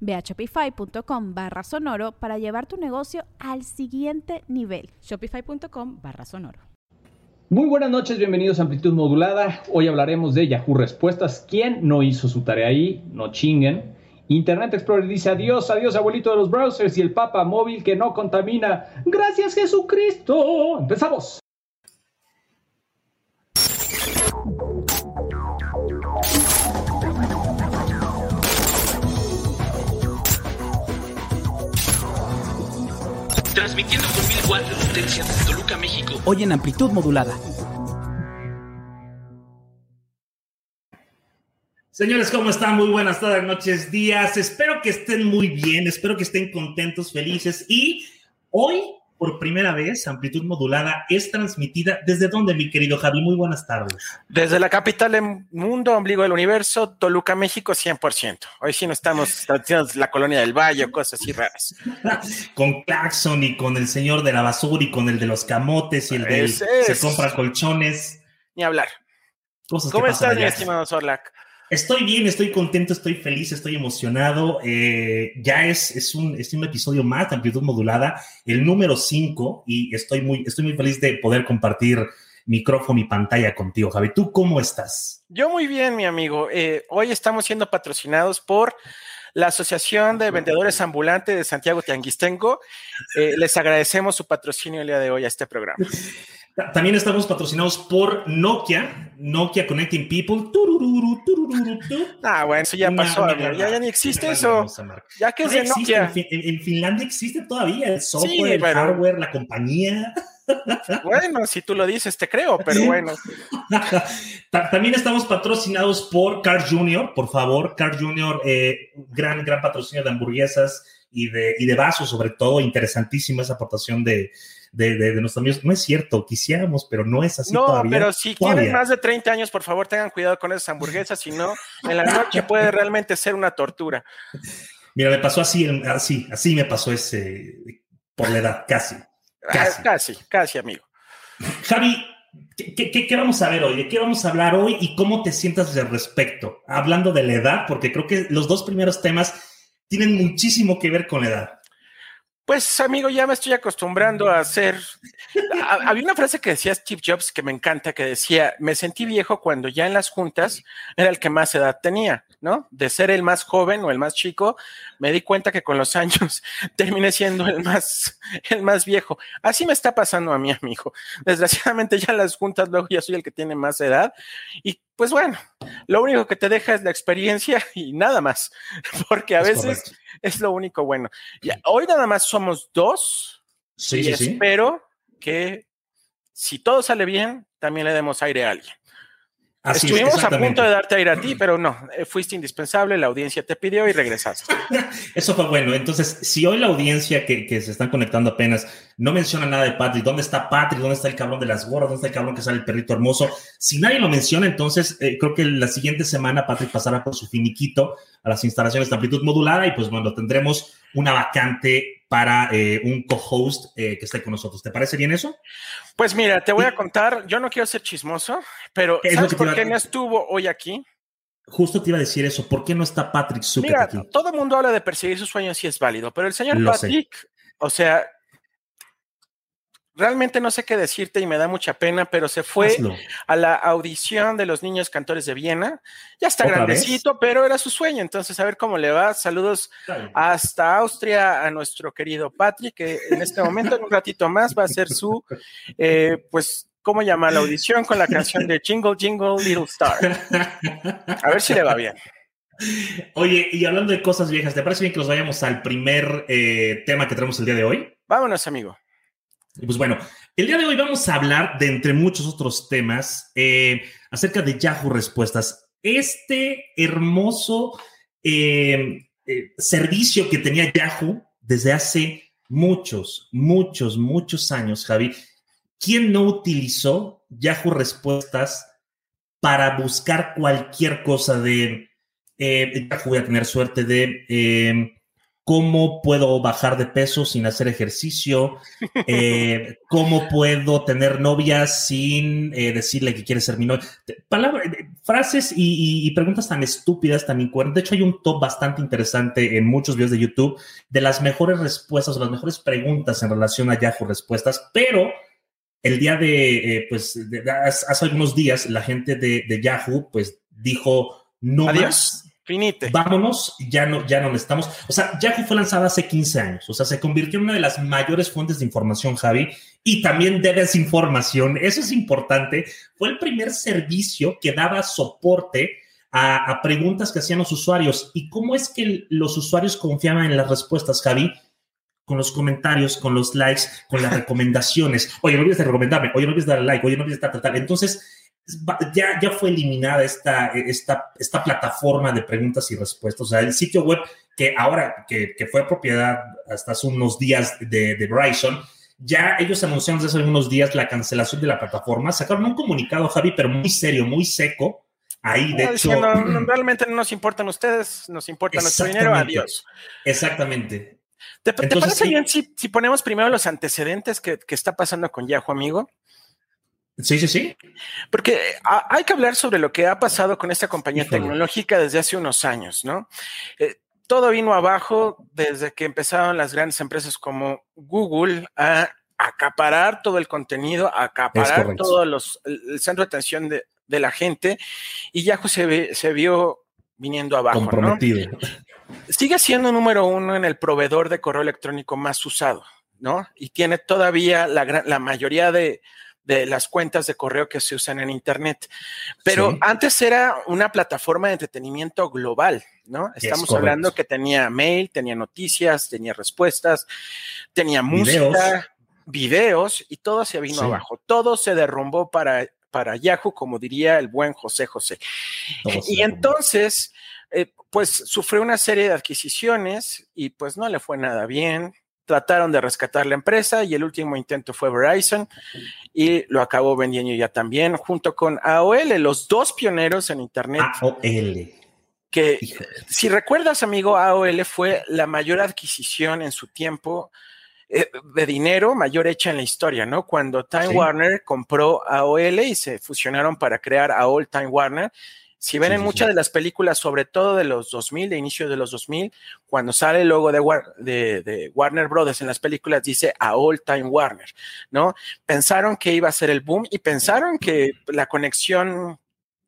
Ve a shopify.com barra sonoro para llevar tu negocio al siguiente nivel. Shopify.com barra sonoro. Muy buenas noches, bienvenidos a Amplitud Modulada. Hoy hablaremos de Yahoo Respuestas. ¿Quién no hizo su tarea ahí? No chinguen. Internet Explorer dice adiós, adiós abuelito de los browsers y el Papa móvil que no contamina. Gracias Jesucristo. Empezamos. Transmitiendo con mil watts de potencia desde Toluca, México. Hoy en amplitud modulada. Señores, ¿cómo están? Muy buenas tardes, noches, días. Espero que estén muy bien, espero que estén contentos, felices. Y hoy por primera vez, Amplitud Modulada es transmitida. ¿Desde dónde, mi querido Javi? Muy buenas tardes. Desde la capital del mundo, ombligo del universo, Toluca, México, 100%. Hoy sí no estamos transmitiendo la colonia del Valle cosas así raras. con Claxon y con el señor de la basura y con el de los camotes y el de se compra colchones. Ni hablar. ¿Cómo estás, mi estimado Sorlac? Estoy bien, estoy contento, estoy feliz, estoy emocionado. Eh, ya es, es, un, es un episodio más de Amplitud Modulada, el número 5, y estoy muy, estoy muy feliz de poder compartir micrófono y pantalla contigo, Javi. ¿Tú cómo estás? Yo muy bien, mi amigo. Eh, hoy estamos siendo patrocinados por la Asociación de Vendedores Ambulantes de Santiago Tianguistengo. Eh, les agradecemos su patrocinio el día de hoy a este programa. También estamos patrocinados por Nokia, Nokia Connecting People. Ah, bueno, eso ya pasó. ya, ya, ni existe eso. Ya que es de Nokia. En, Finlandia existe todavía el software, el hardware, la compañía. Bueno, si tú lo dices, te creo, pero bueno. También estamos patrocinados por Carl Jr., por favor. Carl Jr., eh, gran, gran patrocinio de hamburguesas y de, y de vasos, sobre todo. Interesantísima esa aportación de, de, de, nuestros amigos. No es cierto, quisiéramos, pero no es así. No, pero si tienen más de 30 años, por favor, tengan cuidado con esas hamburguesas, si no, en la noche puede realmente ser una tortura. Mira, me pasó así, así, así me pasó ese, por la edad, casi. Casi, casi, casi amigo. Javi, ¿Qué, ¿Qué, qué, vamos a ver hoy? ¿De qué vamos a hablar hoy y cómo te sientas al respecto? Hablando de la edad, porque creo que los dos primeros temas tienen muchísimo que ver con la edad. Pues amigo, ya me estoy acostumbrando a hacer... Había una frase que decía Steve Jobs que me encanta, que decía, me sentí viejo cuando ya en las juntas era el que más edad tenía, ¿no? De ser el más joven o el más chico, me di cuenta que con los años terminé siendo el más, el más viejo. Así me está pasando a mi amigo. Desgraciadamente ya en las juntas luego ya soy el que tiene más edad y pues bueno, lo único que te deja es la experiencia y nada más, porque a veces es lo único bueno. hoy nada más somos dos sí, y espero que si todo sale bien, también le demos aire a alguien. Estuvimos a punto de darte aire a ti, pero no, eh, fuiste indispensable, la audiencia te pidió y regresaste. Eso fue bueno. Entonces, si hoy la audiencia que, que, se están conectando apenas no menciona nada de Patrick, ¿dónde está Patrick? ¿Dónde está el cabrón de las gorras? ¿Dónde está el cabrón que sale el perrito hermoso? Si nadie lo menciona, entonces eh, creo que la siguiente semana Patrick pasará por su finiquito a las instalaciones de amplitud modulada y pues bueno, tendremos una vacante para eh, un co-host eh, que esté con nosotros. ¿Te parece bien eso? Pues mira, te voy a contar, yo no quiero ser chismoso, pero ¿sabes por qué no estuvo hoy aquí? Justo te iba a decir eso, ¿por qué no está Patrick Zucker Mira, aquí? todo el mundo habla de perseguir sus sueños y es válido, pero el señor Lo Patrick, sé. o sea, realmente no sé qué decirte y me da mucha pena, pero se fue Hazlo. a la audición de los niños cantores de Viena. Ya está grandecito, vez? pero era su sueño. Entonces, a ver cómo le va. Saludos hasta Austria a nuestro querido Patrick, que en este momento, en un ratito más, va a ser su, eh, pues, cómo llama la audición con la canción de Jingle Jingle Little Star. A ver si le va bien. Oye, y hablando de cosas viejas, ¿te parece bien que nos vayamos al primer eh, tema que tenemos el día de hoy? Vámonos, amigo. Pues bueno, el día de hoy vamos a hablar de, entre muchos otros temas, eh, acerca de Yahoo Respuestas. Este hermoso eh, eh, servicio que tenía Yahoo desde hace muchos, muchos, muchos años, Javi. ¿Quién no utilizó Yahoo Respuestas para buscar cualquier cosa de Yahoo? Voy a tener suerte de cómo puedo bajar de peso sin hacer ejercicio, eh, cómo puedo tener novia sin eh, decirle que quiere ser mi novia. Palabra, eh, frases y, y- y preguntas tan estúpidas, tan incoherentes. De hecho, hay un top bastante interesante en muchos videos de YouTube de las mejores respuestas o las mejores preguntas en relación a Yahoo Respuestas, pero el día de, eh, pues, de- de- hace hace algunos días, la gente de, de Yahoo, pues, dijo, no Adiós. más, Finite. vámonos, ya no, ya no necesitamos. O sea, Yahoo fue lanzada hace 15 años, o sea, se convirtió en una de las mayores fuentes de información, Javi, y también de desinformación. Eso es importante. Fue el primer servicio que daba soporte a, a preguntas que hacían los usuarios. ¿Y cómo es que los usuarios confiaban en las respuestas, Javi? Con los comentarios, con los likes, con las recomendaciones. Oye, no olvides de recomendarme, oye, no olvides de darle like, oye, no olvides de tal, tal, tal. Entonces, ya, ya fue eliminada esta, esta, esta plataforma de preguntas y respuestas. O sea, el sitio web que ahora, que, que fue propiedad hasta hace unos días de, de Verizon, ya ellos anunciaron desde hace algunos días la cancelación de la plataforma. Sacaron un comunicado, Javi, pero muy serio, muy seco. Ahí, de Ah, hecho. diciendo, "No, realmente no nos importan ustedes, nos importa nuestro dinero, adiós. Exactamente. ¿Te, te Entonces, parece sí. bien si, si ponemos primero los antecedentes que, que está pasando con Yahoo, amigo? Sí, sí, sí. Porque ha- hay que hablar sobre lo que ha pasado con esta compañía Híjole. tecnológica desde hace unos años, ¿no? Eh, todo vino abajo desde que empezaron las grandes empresas como Google a acaparar todo el contenido, a acaparar todo los, el, centro de atención de, de la gente y Yahoo se, ve- se vio viniendo abajo, ¿no? Comprometido. sigue siendo número uno en el proveedor de correo electrónico más usado, ¿no? Y tiene todavía la, gran- la mayoría de, de las cuentas de correo que se usan en Internet. Pero Sí. antes era una plataforma de entretenimiento global, ¿no? Estamos hablando que tenía mail, tenía noticias, tenía respuestas, tenía Videos. música, videos y todo se vino Sí. abajo. Todo se derrumbó para, para Yahoo, como diría el buen José José. Todo Y entonces, eh, pues sufrió una serie de adquisiciones y pues no le fue nada bien. Trataron de rescatar la empresa y el último intento fue Verizon y lo acabó vendiendo ya también junto con AOL, los dos pioneros en Internet AOL. que si recuerdas, amigo, AOL fue la mayor adquisición en su tiempo eh, de dinero mayor hecha en la historia, ¿no? Cuando Time Sí. Warner compró AOL y se fusionaron para crear AOL Time Warner. Si ven Sí, en sí, muchas sí. de las películas, sobre todo de los 2000, de inicio de los 2000, cuando sale el logo de, War- de- de Warner Brothers en las películas, dice AOL Time Warner, ¿no? Pensaron que iba a ser el boom y pensaron que la conexión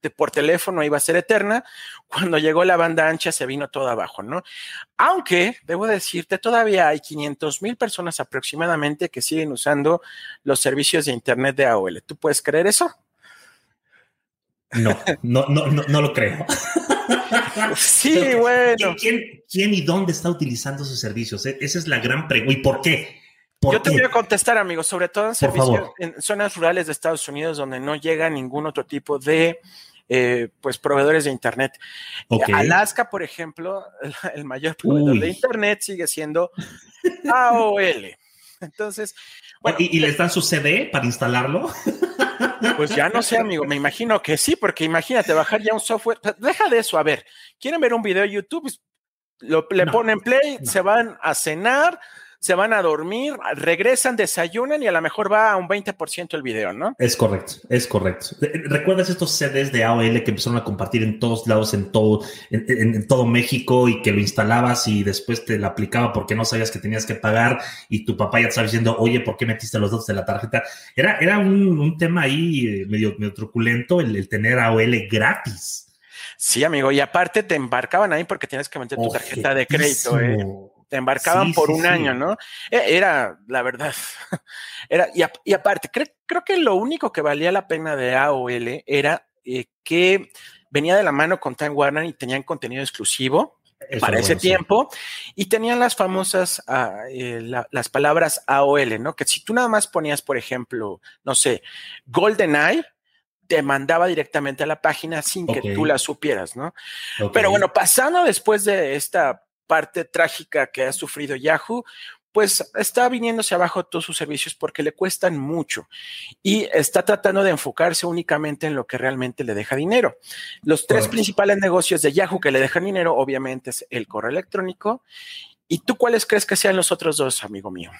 de por teléfono iba a ser eterna. Cuando llegó la banda ancha se vino todo abajo, ¿no? Aunque, debo decirte, todavía hay 500 mil personas aproximadamente que siguen usando los servicios de Internet de AOL. ¿Tú puedes creer eso? No, no, no, no, no lo creo. Sí, Pero, bueno. ¿quién, quién y dónde está utilizando esos servicios? E- Esa es la gran pregunta. ¿Y por qué? ¿Por Yo te voy a contestar, amigo, sobre todo en servicios en zonas rurales de Estados Unidos donde no llega ningún otro tipo de eh, pues proveedores de internet. Ok. Alaska, por ejemplo, el, el mayor proveedor Uy. de internet sigue siendo AOL. Entonces, bueno, ¿Y, y les dan su CD para instalarlo? Pues ya no sé, amigo. Me imagino que sí, porque imagínate bajar ya un software. Deja de eso. A ver, quieren ver un video de YouTube, Pues, lo, le No, ponen play, no. se van a cenar, se van a dormir, regresan, desayunan y a lo mejor va a un 20% el video, ¿no? Es correcto, es correcto. Eh, ¿Recuerdas estos CDs de AOL que empezaron a compartir en todos lados, en todo, en, en- en todo México y que lo instalabas y después te la aplicaba porque no sabías que tenías que pagar y tu papá ya te estaba diciendo, oye, ¿por qué metiste los datos de la tarjeta? Era, era un, un tema ahí eh, medio, medio truculento el, el tener AOL gratis. Sí, amigo. Y aparte te embarcaban ahí porque tienes que meter tu tarjeta de crédito, ¿eh? Te embarcaban Sí, por sí, un sí. año, ¿no? E- Era, la verdad, era, y, ap- y aparte, cre- creo que lo único que valía la pena de AOL era eh, que venía de la mano con Time Warner y tenían contenido exclusivo Eso para es ese bueno, sí. tiempo y tenían las famosas ah, eh, la- las palabras AOL, ¿no? Que si tú nada más ponías, por ejemplo, no sé, GoldenEye, te mandaba directamente a la página sin que tú la supieras, ¿no? Pero bueno, pasando después de esta parte trágica que ha sufrido Yahoo, pues está viniéndose abajo todos sus servicios porque le cuestan mucho y está tratando de enfocarse únicamente en lo que realmente le deja dinero. Los tres principales negocios de Yahoo que le dejan dinero, obviamente, es el correo electrónico. ¿Y tú cuáles crees que sean los otros dos, amigo mío?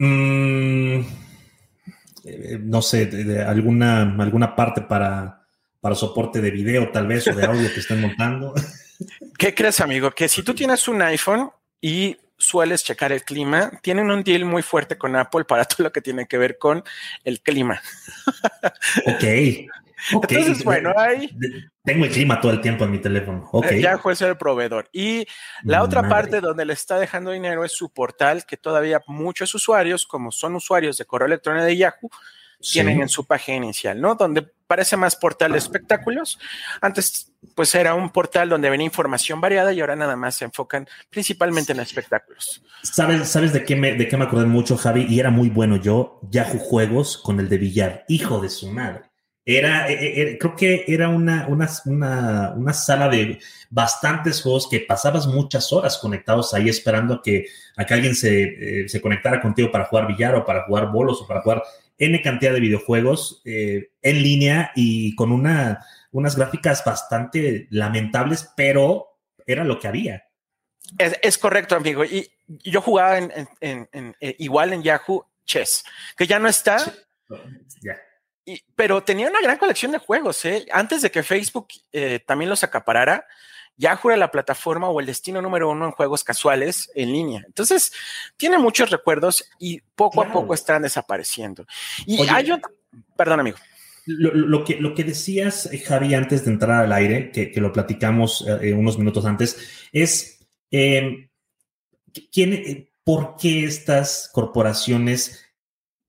Mm, eh, no sé, de, de alguna, alguna parte para, para soporte de video, tal vez, o de audio que estén montando. ¿Qué crees, amigo? Que si tú tienes un iPhone y sueles checar el clima, tienen un deal muy fuerte con Apple para todo lo que tiene que ver con el clima. Ok. Entonces, bueno, ahí Tengo el clima todo el tiempo en mi teléfono. Ok. eh, Yahoo es el provedor. Y la otra Madre. parte donde le está dejando dinero es su portal, que todavía muchos usuarios, como son usuarios de correo electrónico de Yahoo, Sí. tienen en su página inicial, ¿no? Donde parece más portal de espectáculos. Antes, pues era un portal donde venía información variada y ahora nada más se enfocan principalmente en espectáculos. ¿Sabes, ¿Sabes de qué, me, de qué me acordé mucho, Javi? Y era muy bueno yo, Yahoo Juegos con el de billar. Hijo de su madre. Era, eh, eh, creo que era una, una, una, una sala de bastantes juegos que pasabas muchas horas conectados ahí esperando a que, a que alguien se, eh, se conectara contigo para jugar billar o para jugar bolos o para jugar N cantidad de videojuegos eh, en línea y con una, unas gráficas bastante lamentables, pero era lo que había. Es, es correcto, amigo. Y yo jugaba en, en- eh, igual en Yahoo Chess, que ya no está. Ya. Y- pero tenía una gran colección de juegos, ¿eh? Antes de que Facebook eh, también los acaparara, Yahoo era la plataforma o el destino número uno en juegos casuales en línea. Entonces, tiene muchos recuerdos y poco a poco están desapareciendo. Y Oye. hay otra, perdón, amigo. Lo, lo que, lo que decías, eh, Javi, antes de entrar al aire, que, que lo platicamos eh, unos minutos antes, es eh, ¿quién, eh, por qué estas corporaciones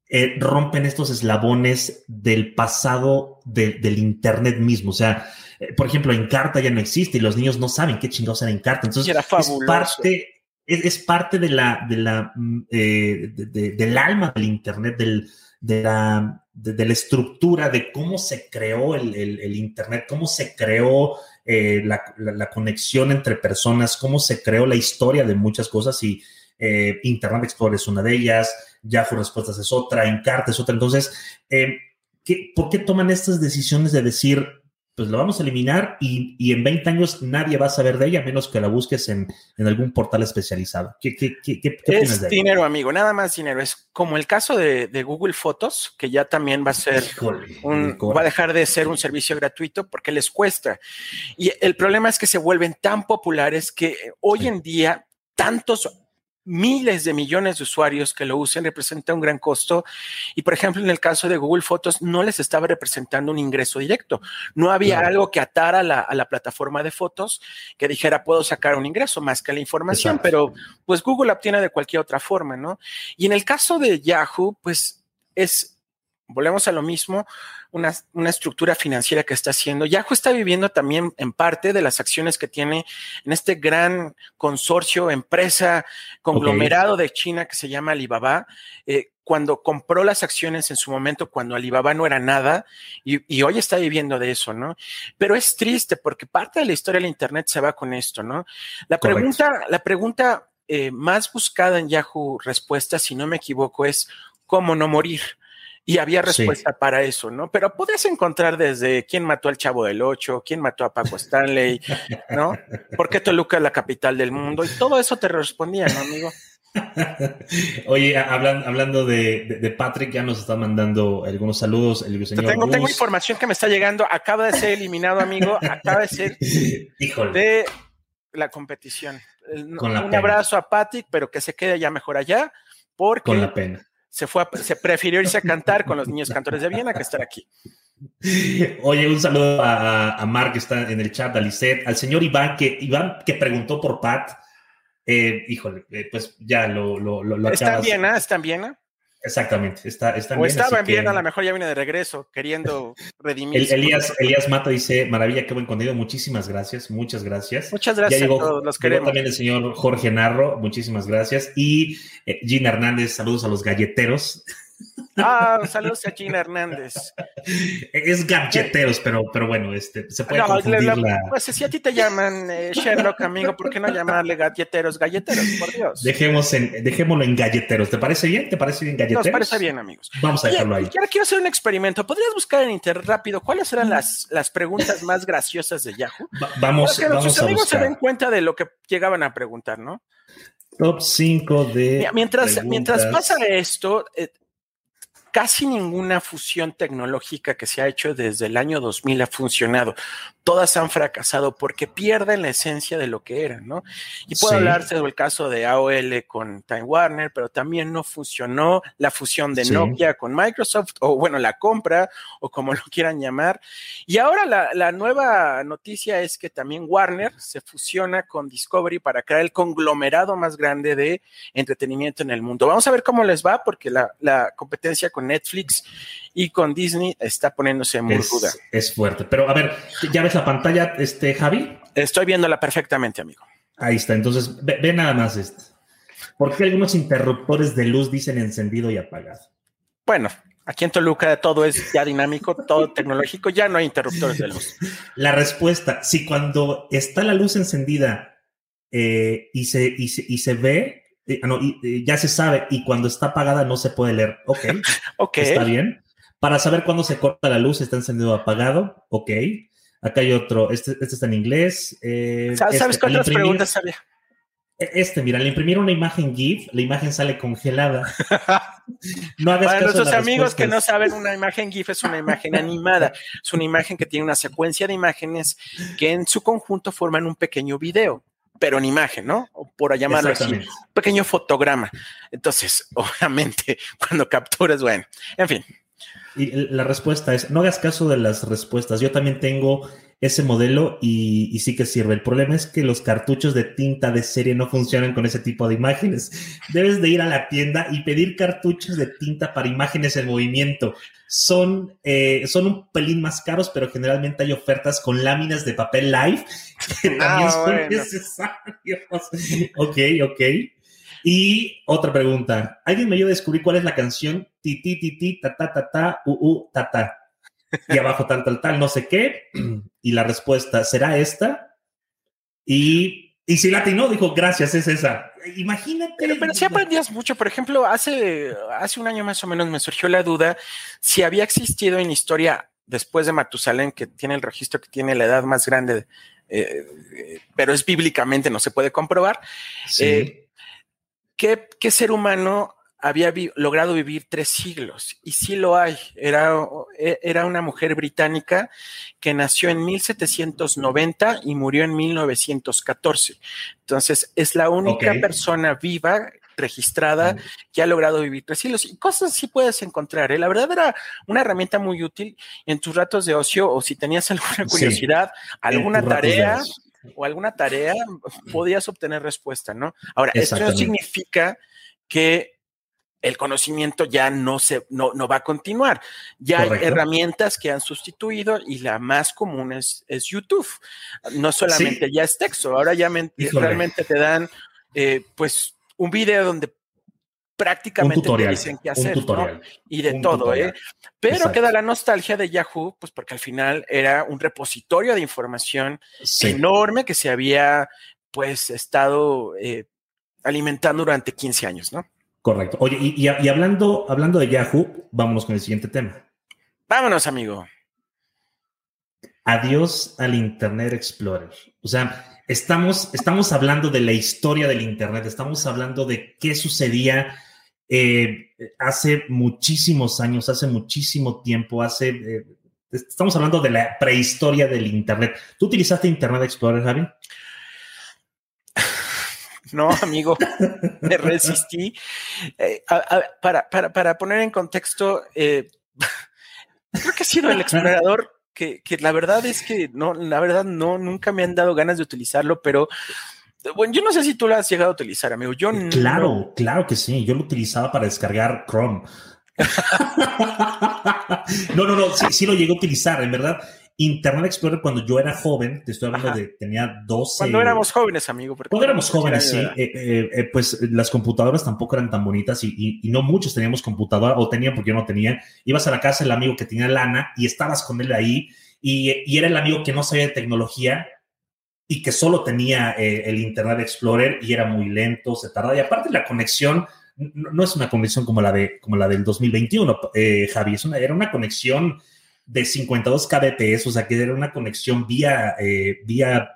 eh, rompen estos eslabones del pasado de- del Internet mismo. O sea, eh, por ejemplo, Encarta ya no existe y los niños no saben qué chingados era Encarta. Entonces, era es parte, es, es parte de la, de la, mm, eh, de- de- del alma del Internet, del, de, la, de, la estructura, de cómo se creó el, el- Internet, cómo se creó eh, la, la- la conexión entre personas, cómo se creó la historia de muchas cosas y eh, Internet Explorer es una de ellas, Yahoo Respuestas es otra, Encarta es otra. Entonces, eh, ¿qué- ¿por qué toman estas decisiones de decir, pues lo vamos a eliminar y, y en 20 años nadie va a saber de ella a menos que la busques en, en algún portal especializado? ¿Qué, qué, qué, qué- Es de dinero, amigo, nada más dinero. Es como el caso de, de Google Fotos, que ya también va a ser Híjole, un- va a dejar de ser un servicio gratuito porque les cuesta. Y el problema es que se vuelven tan populares que hoy en día tantos miles de millones de usuarios que lo usen representa un gran costo. Y por ejemplo, en el caso de Google Fotos, no les estaba representando un ingreso directo. No había algo que atara a la, a la plataforma de fotos que dijera, puedo sacar un ingreso más que la información, Exacto. pero pues Google la obtiene de cualquier otra forma, ¿no? Y en el caso de Yahoo, pues es, volvemos a lo mismo, una, una estructura financiera que está haciendo. Yahoo está viviendo también en parte de las acciones que tiene en este gran consorcio, empresa, conglomerado de China que se llama Alibaba. Eh, cuando compró las acciones en su momento, cuando Alibaba no era nada, y, y hoy está viviendo de eso, ¿no? Pero es triste porque parte de la historia del Internet se va con esto, ¿no? La Correcto. pregunta, la pregunta eh, más buscada en Yahoo Respuestas, si no me equivoco, es ¿cómo no morir? Y había Sí. respuesta para eso, ¿no? Pero podrías encontrar desde quién mató al Chavo del Ocho, quién mató a Paco Stanley, ¿no? ¿Por qué Toluca es la capital del mundo? Y todo eso te respondía, ¿no, amigo? Oye, hablan- hablando de, de- de Patrick, ya nos está mandando algunos saludos. El Te señor tengo, tengo información que me está llegando. Acaba de ser eliminado, amigo. Acaba de ser Híjole. de la competición. Con la Un pena. abrazo a Patrick, pero que se quede ya mejor allá, porque Con la pena. Se fue, a- se prefirió irse a cantar con los niños cantores de Viena que estar aquí. Oye, un saludo a, a Mark que está en el chat, a Lisette, al señor Iván que, Iván que preguntó por Pat. eh, híjole, eh, pues ya lo, lo, lo, ¿Está en Viena? ¿Está en Viena? Exactamente, está, está o estaba en Viena, a lo mejor ya viene de regreso, queriendo redimir. Elías, Elías Mata dice, maravilla, qué buen contenido, muchísimas gracias, muchas gracias. Muchas gracias ya llegó, a todos, los queremos. también el señor Jorge Narro, muchísimas gracias. Y eh, Gina Hernández, saludos a los galleteros. Ah, saludos a Gina Hernández. Es galleteros, pero, pero bueno, este, se puede confundir la... Pues si a ti te llaman eh, Sherlock, amigo, ¿por qué no llamarle galleteros, galleteros, por Dios? Dejemos en, dejémoslo en galleteros. ¿Te parece bien? ¿Te parece bien galleteros? Nos parece bien, amigos. Vamos a dejarlo ahí. ahora quiero hacer un experimento. ¿Podrías buscar en internet rápido cuáles eran las, las preguntas más graciosas de Yahoo? vamos, Para que nuestros amigos se den cuenta de lo que llegaban a preguntar, ¿no? Top 5 de. mientras, mientras pasa esto, eh, casi ninguna fusión tecnológica que se ha hecho desde el año 2000 ha funcionado. Todas han fracasado porque pierden la esencia de lo que eran, ¿no? Y puede hablarse del caso de AOL con Time Warner, pero también no funcionó la fusión de Nokia con Microsoft, o bueno, la compra, o como lo quieran llamar. Y ahora la, la nueva noticia es que también Warner se fusiona con Discovery para crear el conglomerado más grande de entretenimiento en el mundo. Vamos a ver cómo les va, porque la, la competencia con Netflix y con Disney está poniéndose muy es, ruda. Es fuerte. Pero a ver, ¿ya ves la pantalla, este Javi? Estoy viéndola perfectamente, amigo. Ahí está. Entonces, ve, nada más esto. ¿Por qué algunos interruptores de luz dicen encendido y apagado? Bueno, aquí en Toluca todo es ya dinámico, todo tecnológico, ya no hay interruptores de luz. La respuesta, si cuando está la luz encendida eh, y, se, y, se, y se ve, eh, no, y, ya se sabe, y cuando está apagada no se puede leer. Ok. ok. Está bien. Para saber cuándo se corta la luz, está encendido o apagado. Ok. Acá hay otro. Este, este está en inglés. Eh, ¿Sabes este, cuántas imprimir, preguntas había? Este, mira, al imprimir una imagen GIF, la imagen sale congelada. no hagas Para nuestros amigos que no saben, una imagen GIF es una imagen animada. Es una imagen que tiene una secuencia de imágenes que en su conjunto forman un pequeño video pero en imagen, ¿no? O por llamarlo así, un pequeño fotograma. Entonces, obviamente, cuando capturas, bueno, en fin. Y la respuesta es, no hagas caso de las respuestas. Yo también tengo ese modelo y, y, sí que sirve. El problema es que los cartuchos de tinta de serie no funcionan con ese tipo de imágenes. Debes de ir a la tienda y pedir cartuchos de tinta para imágenes en movimiento. Son, eh, son un pelín más caros, pero generalmente hay ofertas con láminas de papel live que también ah, son bueno. necesarios. ok, ok. Y otra pregunta. ¿Alguien me ayuda a descubrir cuál es la canción ti ti ti ti ta ta ta ta u u ta ta? Y abajo tal tal tal, no sé qué. Y la respuesta será esta. Y, y si latino dijo, gracias, es esa. Imagínate. Pero, pero si aprendías mucho. Por ejemplo, hace, hace un año más o menos me surgió la duda si había existido en historia después de Matusalén, que tiene el registro que tiene la edad más grande, eh, pero es bíblicamente, no se puede comprobar. Sí. Eh, ¿qué, ¿qué, ser humano había vi logrado vivir tres siglos? Y sí lo hay. Era, era una mujer británica que nació en 1790 y murió en 1914. Entonces, es la única okay. persona viva registrada que ha logrado vivir tres siglos y cosas así puedes encontrar. ¿eh? La verdad era una herramienta muy útil en tus ratos de ocio o si tenías alguna curiosidad, sí, alguna tarea o alguna tarea, podías obtener respuesta, ¿no? Ahora, esto no significa que el conocimiento ya no se no, no va a continuar. Ya Correcto. hay herramientas que han sustituido y la más común es, es YouTube. No solamente sí. ya es texto, ahora ya me, realmente te dan eh, pues un video donde prácticamente tutorial, te dicen qué hacer, ¿no? Y de todo, tutorial. ¿eh? Pero Exacto. queda la nostalgia de Yahoo, pues porque al final era un repositorio de información sí. enorme que se había, pues, estado eh, alimentando durante 15 años, ¿no? Correcto. Oye, y, y, y, hablando, hablando de Yahoo, vámonos con el siguiente tema. Vámonos, amigo. Adiós al Internet Explorer. O sea, estamos, estamos hablando de la historia del Internet, estamos hablando de qué sucedía eh, hace muchísimos años, hace muchísimo tiempo, hace... Eh, estamos hablando de la prehistoria del Internet. ¿Tú utilizaste Internet Explorer, Javi? No, amigo, me resistí. Eh, para, para, para, poner en contexto, creo que ha sido el explorador que, que, la verdad es que no, la verdad no, nunca me han dado ganas de utilizarlo, pero Bueno, yo no sé si tú lo has llegado a utilizar, amigo. Yo Claro, no. claro que sí. Yo lo utilizaba para descargar Chrome. no, no, no, sí, sí lo llegué a utilizar, en verdad. Internet Explorer cuando yo era joven, te estoy hablando Ajá. de, tenía 12. Cuando éramos jóvenes, amigo. porque Cuando éramos jóvenes, sí, eh, eh, eh, pues las computadoras tampoco eran tan bonitas y, y- y no muchos teníamos computadora o tenían porque yo no tenía. Ibas a la casa del amigo que tenía lana y estabas con él ahí y, y era el amigo que no sabía de tecnología y que solo tenía eh, el Internet Explorer y era muy lento, se tardaba. Y aparte la conexión no, es una conexión como la, de, como la del 2021, eh, Javi, es una, era una conexión de 52 kbps, o sea que era una conexión vía, eh, vía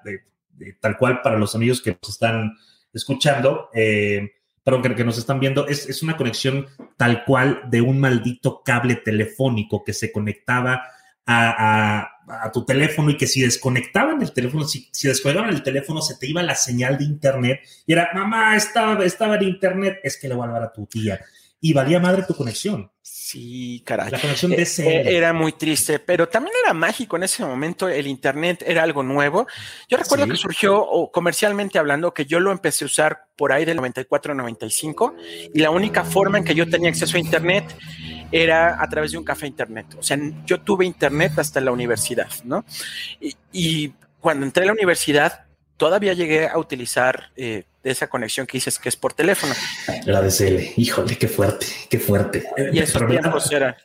tal cual para los amigos que nos están escuchando, eh, perdón, que, que nos están viendo, es, es una conexión tal cual de un maldito cable telefónico que se conectaba a- a tu teléfono y que si desconectaban el teléfono, si, si desconectaban el teléfono, se te iba la señal de internet y era, mamá, estaba, estaba en internet, es que le voy a hablar a tu tía. Y valía madre tu conexión. Sí, caray. La conexión Eh, DSL. eh, Era muy triste, pero también era mágico en ese momento. El Internet era algo nuevo. Yo recuerdo Sí. que surgió, comercialmente hablando, que yo lo empecé a usar por ahí del 94-95 y la única forma en que yo tenía acceso a Internet era a través de un café Internet. O sea, yo tuve Internet hasta la universidad, ¿no? Y, y cuando entré a la universidad, todavía llegué a utilizar eh, esa conexión que dices que es por teléfono. La DSL. Híjole, qué fuerte, qué fuerte. Y esos Pero, tiempos eran...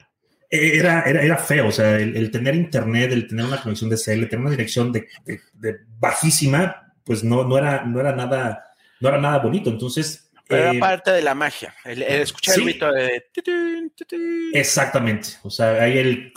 Era, era, era feo, o sea, el, el tener internet, el tener una conexión DSL, tener una dirección de, de- de bajísima, pues no, no, era, no, era nada, no era nada bonito. Entonces, Era eh, parte de la magia. El, el escuchar sí. el grito de. exactamente, o sea, hay el...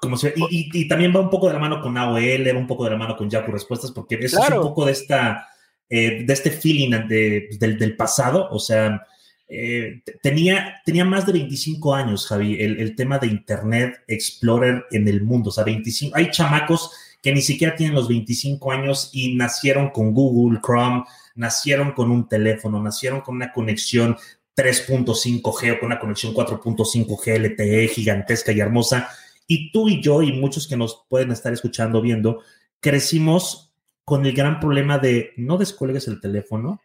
Como se, y, y- y también va un poco de la mano con AOL, va un poco de la mano con Yahoo Respuestas, porque eso Claro. es un poco de esta, eh, de este feeling de- del, del pasado, o sea, eh, tenía, tenía más de 25 años, Javi, el, el tema de Internet Explorer en el mundo, o sea, 25, hay chamacos que ni siquiera tienen los 25 años y nacieron con Google, Chrome, nacieron con un teléfono, nacieron con una conexión 3.5G o con una conexión 4.5G LTE gigantesca y hermosa. Y tú y yo y muchos que nos pueden estar escuchando, viendo, crecimos con el gran problema de no descuelgues el teléfono,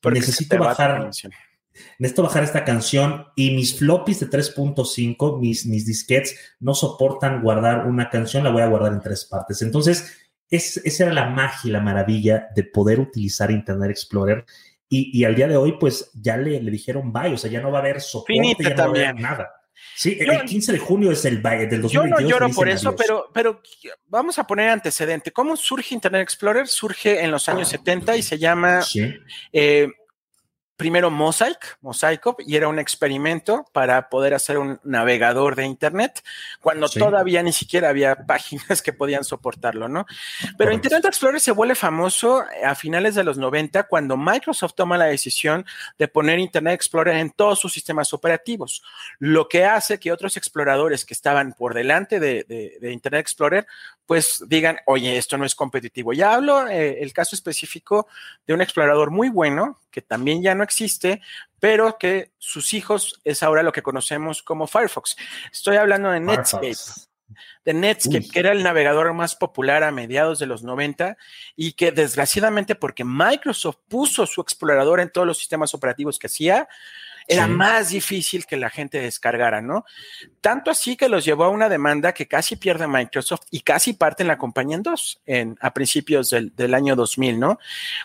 Porque necesito bajar. Necesito bajar esta canción y mis floppies de 3.5, mis, mis disquetes, no soportan guardar una canción, la voy a guardar en tres partes. Entonces, es, esa era la magia y la maravilla de poder utilizar Internet Explorer. Y, y al día de hoy, pues ya le, le dijeron bye, o sea, ya no va a haber soporte, Finita ya no va a haber también. nada. Sí, Yo- el 15 de junio es el bye del 2022. Yo no lloro por eso, adiós. pero, pero vamos a poner antecedente. ¿Cómo surge Internet Explorer? Surge en los años 70 y se llama Sí, eh, primero Mosaic, Mosaico, y era un experimento para poder hacer un navegador de Internet, cuando Sí. todavía ni siquiera había páginas que podían soportarlo, ¿no? Pero Correcto. Internet Explorer se vuelve famoso a finales de los 90 cuando Microsoft toma la decisión de poner Internet Explorer en todos sus sistemas operativos, lo que hace que otros exploradores que estaban por delante de, de- de Internet Explorer, pues digan, oye, esto no es competitivo. Ya hablo eh, el caso específico de un explorador muy bueno, que también ya no existe, pero que sus hijos es ahora lo que conocemos como Firefox. Estoy hablando de Netscape Firefox. de Netscape, Uy. que era el navegador más popular a mediados de los 90 y que desgraciadamente porque Microsoft puso su explorador en todos los sistemas operativos que hacía, era Sí. más difícil que la gente descargara, ¿no? Tanto así que los llevó a una demanda que casi pierde Microsoft y casi parte en la compañía en dos en, a principios del, del año 2000, ¿no?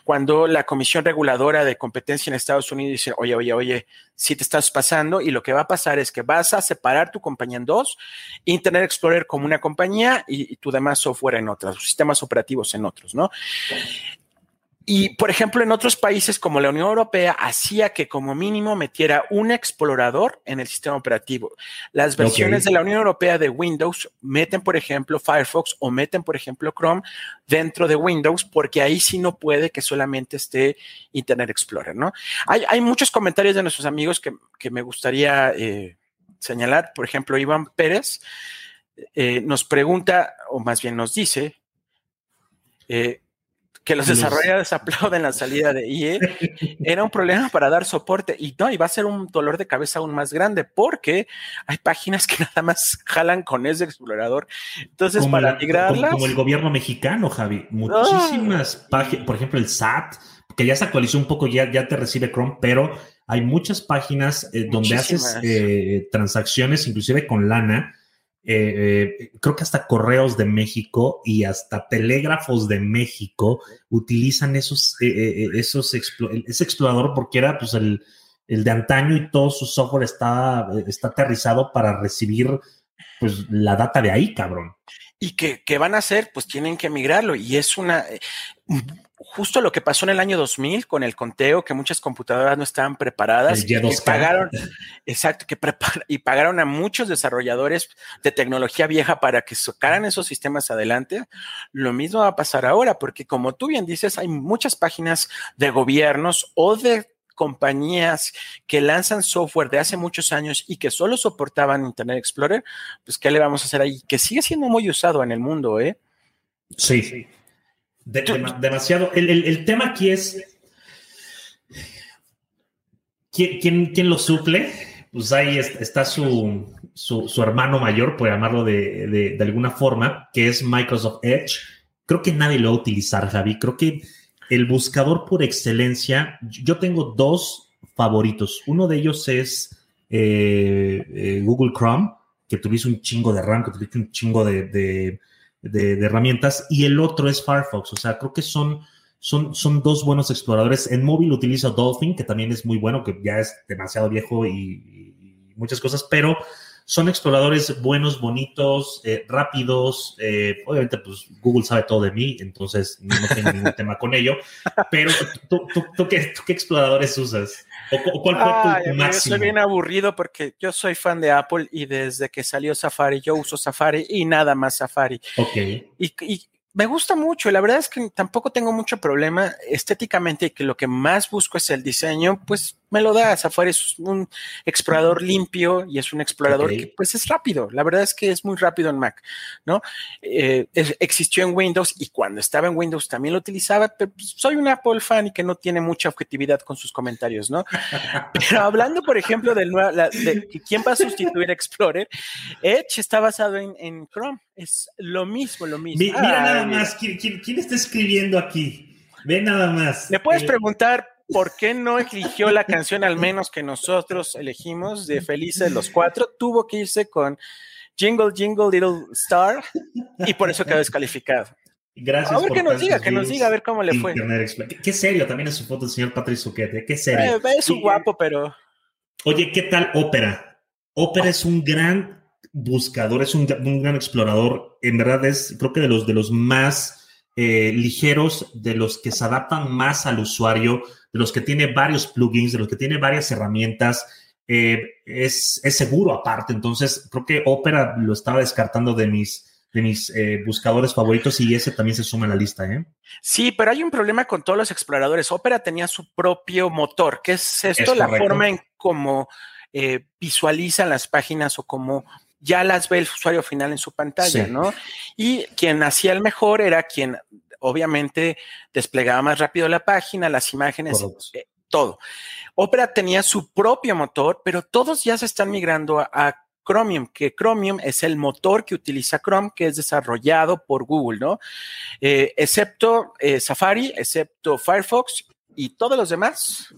Cuando la Comisión Reguladora de Competencia en Estados Unidos dice, oye, oye, oye, si te estás pasando y lo que va a pasar es que vas a separar tu compañía en dos, Internet Explorer como una compañía y, y tu demás software en otras, sistemas operativos en otros, ¿no? Y, por ejemplo, en otros países como la Unión Europea hacía que como mínimo metiera un explorador en el sistema operativo. Las versiones de la Unión Europea de Windows meten, por ejemplo, Firefox o meten, por ejemplo, Chrome dentro de Windows, porque ahí sí no puede que solamente esté Internet Explorer, ¿no? Hay, hay muchos comentarios de nuestros amigos que, que me gustaría eh, señalar. Por ejemplo, Iván Pérez eh, nos pregunta, o más bien nos dice, eh, que los desarrolladores aplauden la salida de EA, era un problema para dar soporte y no, y va a ser un dolor de cabeza aún más grande porque hay páginas que nada más jalan con ese explorador. Entonces, Como, para la- migrarlas, como- como el gobierno mexicano, Javi. Muchísimas páginas, por ejemplo, el SAT, que ya se actualizó un poco, ya, ya te recibe Chrome, pero hay muchas páginas eh, donde haces eh, transacciones, inclusive con lana. Eh, eh, creo que hasta correos de México y hasta telégrafos de México utilizan esos, eh, eh, esos ese explorador porque era pues el, el de antaño y todo su software está, está aterrizado para recibir pues la data de ahí, cabrón. ¿Y qué, qué van a hacer? Pues tienen que migrarlo. Y es una. Justo lo que pasó en el año 2000 con el conteo, que muchas computadoras no estaban preparadas y Y2K. pagaron, exacto, que prepara- y pagaron a muchos desarrolladores de tecnología vieja para que sacaran esos sistemas adelante. Lo mismo va a pasar ahora, porque como tú bien dices, hay muchas páginas de gobiernos o de compañías que lanzan software de hace muchos años y que solo soportaban Internet Explorer, pues ¿qué le vamos a hacer ahí? Que sigue siendo muy usado en el mundo, ¿eh? Sí. De- dema- demasiado. El, el- el tema aquí es. ¿quién, quién, quién lo suple? Pues ahí es- está su, su, su hermano mayor, por llamarlo de, de, de alguna forma, que es Microsoft Edge. Creo que nadie lo va a utilizar, Javi. Creo que el buscador por excelencia, yo tengo dos favoritos. Uno de ellos es eh, eh, Google Chrome, que tuviste un chingo de RAM, que tuviste un chingo de, de- herramientas, y el otro es Firefox. O sea, creo que son, son, son dos buenos exploradores. En móvil utilizo Dolphin, que también es muy bueno, que ya es demasiado viejo y muchas cosas, pero son exploradores buenos, bonitos, eh, rápidos. eh, obviamente, pues Google sabe todo de mí, entonces no, no tengo ningún tema con ello. Pero ¿tú, tú, tú qué, tú qué exploradores usas? ¿O, cu- cuál fue tu- Ay, yo máximo? soy bien aburrido porque yo soy fan de Apple y desde que salió Safari yo uso Safari y nada más Safari. Ok. Y, y me gusta mucho, la verdad es que tampoco tengo mucho problema estéticamente y que lo que más busco es el diseño, pues me lo da. Safari es un explorador limpio y es un explorador que pues es rápido. La verdad es que es muy rápido en Mac, ¿no? Eh, es- existió en Windows y cuando estaba en Windows también lo utilizaba, pero pues, soy un Apple fan y que no tiene mucha objetividad con sus comentarios, ¿no? Pero hablando, por ejemplo, del nuevo, la- de quién va a sustituir a Explorer, Edge está basado en, en Chrome. Es lo mismo, lo mismo. Mi- mira nada más, ¿quién, quién, quién está escribiendo aquí? Ve nada más. ¿Me puedes Eh, preguntar por qué no eligió la canción al menos que nosotros elegimos de Felices los Cuatro? Tuvo que irse con Jingle, Jingle, Little Star y por eso quedó descalificado. Gracias A ver por que nos diga, que nos diga a ver cómo le fue. Qué, qué serio también es su foto del señor Patrick Zuquete. Qué serio. Eh, es un guapo, pero Oye, ¿qué tal Opera? Opera es un gran buscador, es un, un gran explorador. En verdad es, creo que de los, de los más eh, ligeros, de los que se adaptan más al usuario, de los que tiene varios plugins, de los que tiene varias herramientas. eh, es, es seguro aparte. Entonces, creo que Opera lo estaba descartando de mis, de mis eh, buscadores favoritos y ese también se suma a la lista, ¿eh? Sí, pero hay un problema con todos los exploradores. Opera tenía su propio motor, que es esto, Es la forma en cómo eh, visualizan las páginas o cómo ya las ve el usuario final en su pantalla, Sí. ¿no? Y quien hacía el mejor era quien obviamente desplegaba más rápido la página, las imágenes, eh, todo. Opera tenía su propio motor, pero todos ya se están migrando a, a Chromium, que Chromium es el motor que utiliza Chrome, que es desarrollado por Google, ¿no? Eh, excepto eh, Safari, excepto Firefox y todos los demás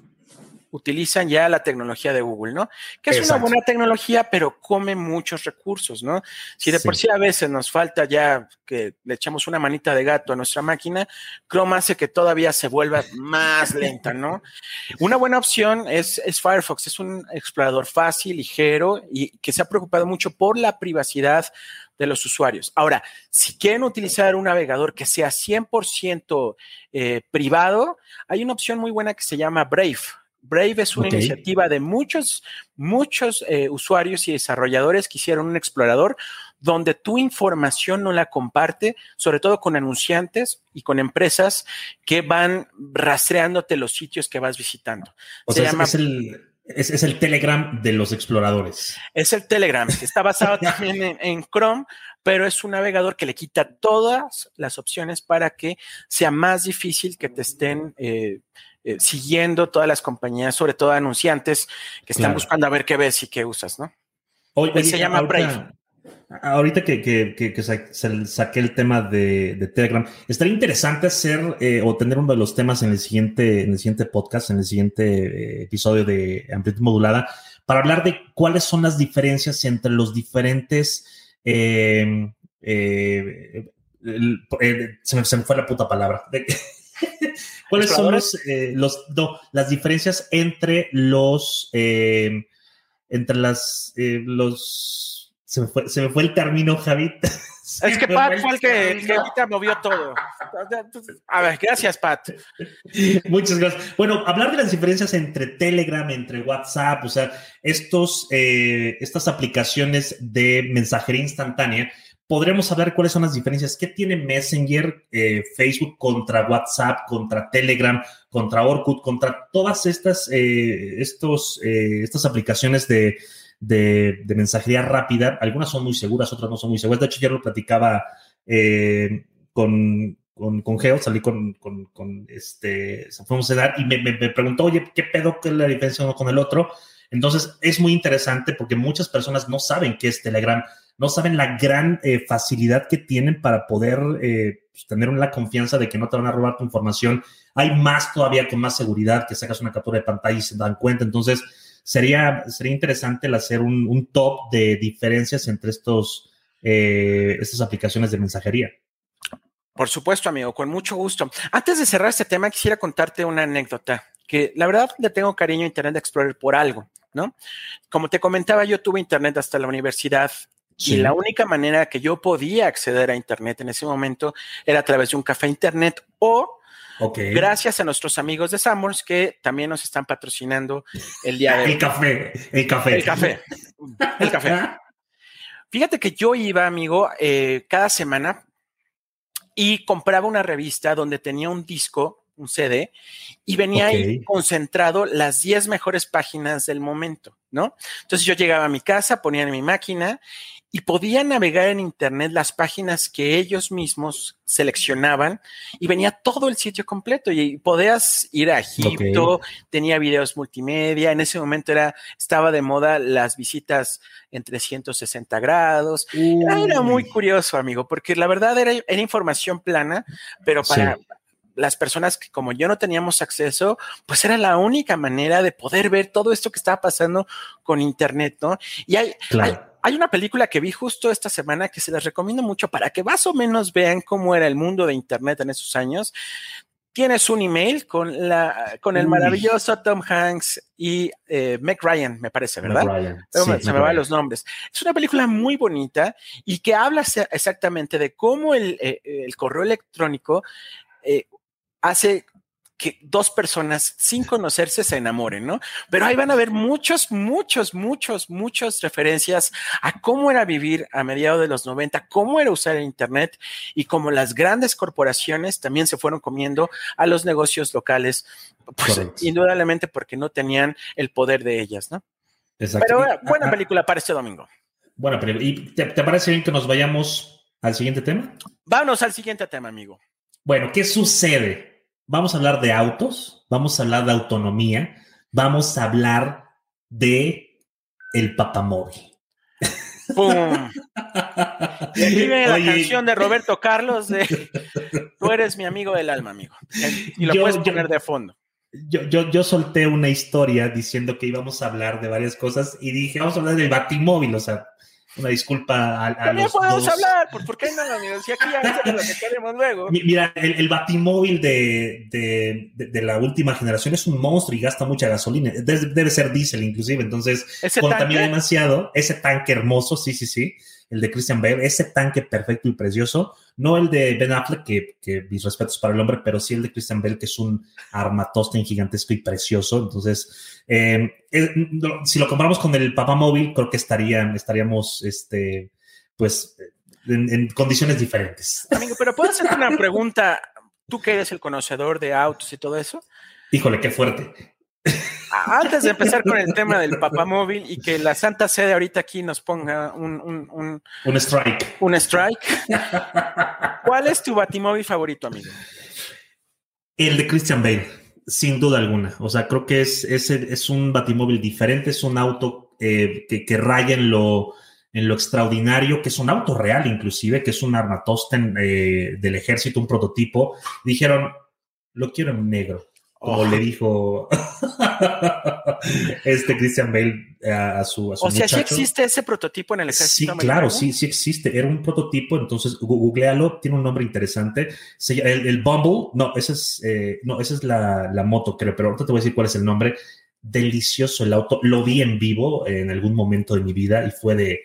utilizan ya la tecnología de Google, ¿no? Que es Exacto. una buena tecnología, pero come muchos recursos, ¿no? Si de Sí. por sí a veces nos falta ya que le echamos una manita de gato a nuestra máquina, Chrome hace que todavía se vuelva más lenta, ¿no? Una buena opción es, es Firefox, es un explorador fácil, ligero y que se ha preocupado mucho por la privacidad de los usuarios. Ahora, si quieren utilizar un navegador que sea 100% eh, privado, hay una opción muy buena que se llama Brave. Brave es una iniciativa de muchos, muchos eh, usuarios y desarrolladores que hicieron un explorador donde tu información no la comparte, sobre todo con anunciantes y con empresas que van rastreándote los sitios que vas visitando. O Se sea, es- llama- es, el, Es, es, el Telegram de los exploradores. Es el Telegram, que está basado también en, en, Chrome, pero es un navegador que le quita todas las opciones para que sea más difícil que te estén eh, eh, siguiendo todas las compañías, sobre todo anunciantes que están claro. buscando a ver qué ves y qué usas, ¿no? Oye, se llama ahorita, Brave. Ahorita que, que, que, que sa saqué el tema de, de, Telegram, estaría interesante hacer eh, o tener uno de los temas en el siguiente, en el siguiente podcast, en el siguiente eh, episodio de Amplitud Modulada, para hablar de cuáles son las diferencias entre los diferentes. Eh, se, me, se, me, fue la puta palabra. ¿Cuáles son los, los no, las diferencias entre los entre las los se me, fue, se me fue el término, Javi. Es que Pat fue el que, el que ahorita movió todo. A ver, gracias, Pat. Muchas gracias. Bueno, hablar de las diferencias entre Telegram, entre WhatsApp, o sea, estos, eh, estas aplicaciones de mensajería instantánea, podremos hablar cuáles son las diferencias. ¿Qué tiene Messenger, eh, Facebook contra WhatsApp, contra Telegram, contra Orkut, contra todas estas, eh, estos, eh, estas aplicaciones de, de, mensajería rápida? Algunas son muy seguras, otras no son muy seguras. De hecho, ya lo platicaba eh, con, con, Geo, salí con, con, con este, fuimos a dar y me, me, preguntó, oye, ¿qué pedo que es la diferencia uno con el otro? Entonces, es muy interesante porque muchas personas no saben qué es Telegram no saben la gran eh, facilidad que tienen para poder eh, pues, tener la confianza de que no te van a robar tu información. Hay más todavía con más seguridad que sacas una captura de pantalla y se dan cuenta. Entonces, sería, sería interesante el hacer un, top de diferencias entre estos, eh, estas aplicaciones de mensajería. Por supuesto, amigo, con mucho gusto. Antes de cerrar este tema, quisiera contarte una anécdota que la verdad le tengo cariño a Internet Explorer por algo, ¿no? Como te comentaba, yo tuve Internet hasta la universidad Sí. Y la única manera que yo podía acceder a Internet en ese momento era a través de un café Internet o okay. gracias a nuestros amigos de Summers que también nos están patrocinando el día de hoy. El café, el café. El café. El café. Fíjate que yo iba, amigo, eh, cada semana y compraba una revista donde tenía un disco, un CD, y venía okay. ahí concentrado las 10 mejores páginas del momento, ¿no? Entonces yo llegaba a mi casa, ponía en mi máquina y podía navegar en Internet las páginas que ellos mismos seleccionaban y venía todo el sitio completo y podías ir a Egipto, okay. tenía videos multimedia, en ese momento era, estaba de moda las visitas en 360 grados, Uy. era muy curioso, amigo, porque la verdad era, era información plana, pero para... Sí las personas que como yo no teníamos acceso, pues era la única manera de poder ver todo esto que estaba pasando con Internet, ¿no? Y hay, claro. hay, hay una película que vi justo esta semana que se les recomiendo mucho para que más o menos vean cómo era el mundo de Internet en esos años. Tienes un email con, la, con el maravilloso Tom Hanks y eh, Meg Ryan, me parece, ¿verdad? Ryan. Sí, se me, me van los nombres. Es una película muy bonita y que habla exactamente de cómo el, eh, el correo electrónico eh, hace que dos personas sin conocerse se enamoren, ¿no? Pero ahí van a ver muchos, muchos, muchos, muchas referencias a cómo era vivir a mediados de los 90, cómo era usar el Internet y cómo las grandes corporaciones también se fueron comiendo a los negocios locales, pues indudablemente porque no tenían el poder de ellas, ¿no? Exacto. Pero bueno, buena película para este domingo. Bueno, ¿y te, te parece bien que nos vayamos al siguiente tema? Vámonos al siguiente tema, amigo. Bueno, ¿qué sucede? Vamos a hablar de autos, vamos a hablar de autonomía, vamos a hablar de el papamóvil. ¡Pum! Vive la canción de Roberto Carlos de Tú eres mi amigo del alma, amigo. Y lo yo, puedes poner yo, de fondo. Yo, yo, yo solté una historia diciendo que íbamos a hablar de varias cosas y dije, vamos a hablar del batimóvil, o sea, una disculpa a, a También los podemos dos. hablar, ¿por, ¿por qué no? Si aquí ya lo que queremos luego. Mira, el, el batimóvil de, de, de, de, la última generación es un monstruo y gasta mucha gasolina. Debe, debe ser diésel inclusive, entonces contamina demasiado. Ese tanque hermoso, sí, sí, sí el de Christian Bale, ese tanque perfecto y precioso, no el de Ben Affleck, que, que mis respetos para el hombre, pero sí el de Christian Bale, que es un armatosten gigantesco y precioso. Entonces, eh, eh, si lo comparamos con el Papá Móvil, creo que estarían, estaríamos, este, pues, en, en condiciones diferentes. Amigo, pero puedo hacerte una pregunta, tú que eres el conocedor de autos y todo eso. Híjole, qué fuerte. Antes de empezar con el tema del papamóvil y que la Santa Sede ahorita aquí nos ponga un, un, un, Un strike. un strike, ¿cuál es tu batimóvil favorito, amigo? El de Christian Bale, sin duda alguna. O sea, creo que es, es, es un batimóvil diferente, es un auto eh, que, que raya en lo, en lo extraordinario, que es un auto real inclusive, que es un Armatosten eh, del ejército, un prototipo. Dijeron, lo quiero en negro, como Oh. le dijo este Christian Bale a, a su, a su O sea, sí muchacho. existe ese prototipo en el Sí, ejército claro, americano? sí, sí existe. Era un prototipo, entonces googlealo, tiene un nombre interesante. Se ll- el, el Bumble, no, esa es, eh, no, esa es la, la moto, creo, pero ahorita te voy a decir cuál es el nombre. Delicioso el auto. Lo vi en vivo en algún momento de mi vida y fue de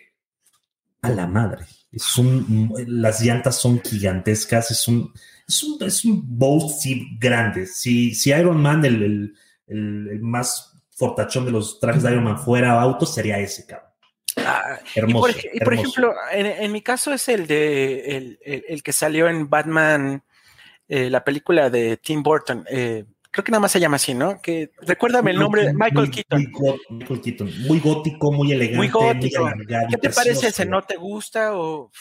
a la madre. Es un, las llantas son gigantescas, es un, es un, es un Bolt sí, grande. Si, si Iron Man, el, el, el- el más fortachón de los trajes de Iron Man, fuera auto, sería ese, cabrón. Ah, y Hermoso. por, y por ejemplo, en, en mi caso es el de el, el- el que salió en Batman, eh, la película de Tim Burton. eh, creo que nada más se llama así, ¿no? Que recuérdame el nombre, Michael muy- Keaton. Muy, Michael Keaton. Muy gótico, muy elegante, Muy gótico. alargado, ¿Qué te precioso. parece ese? ¿No te gusta o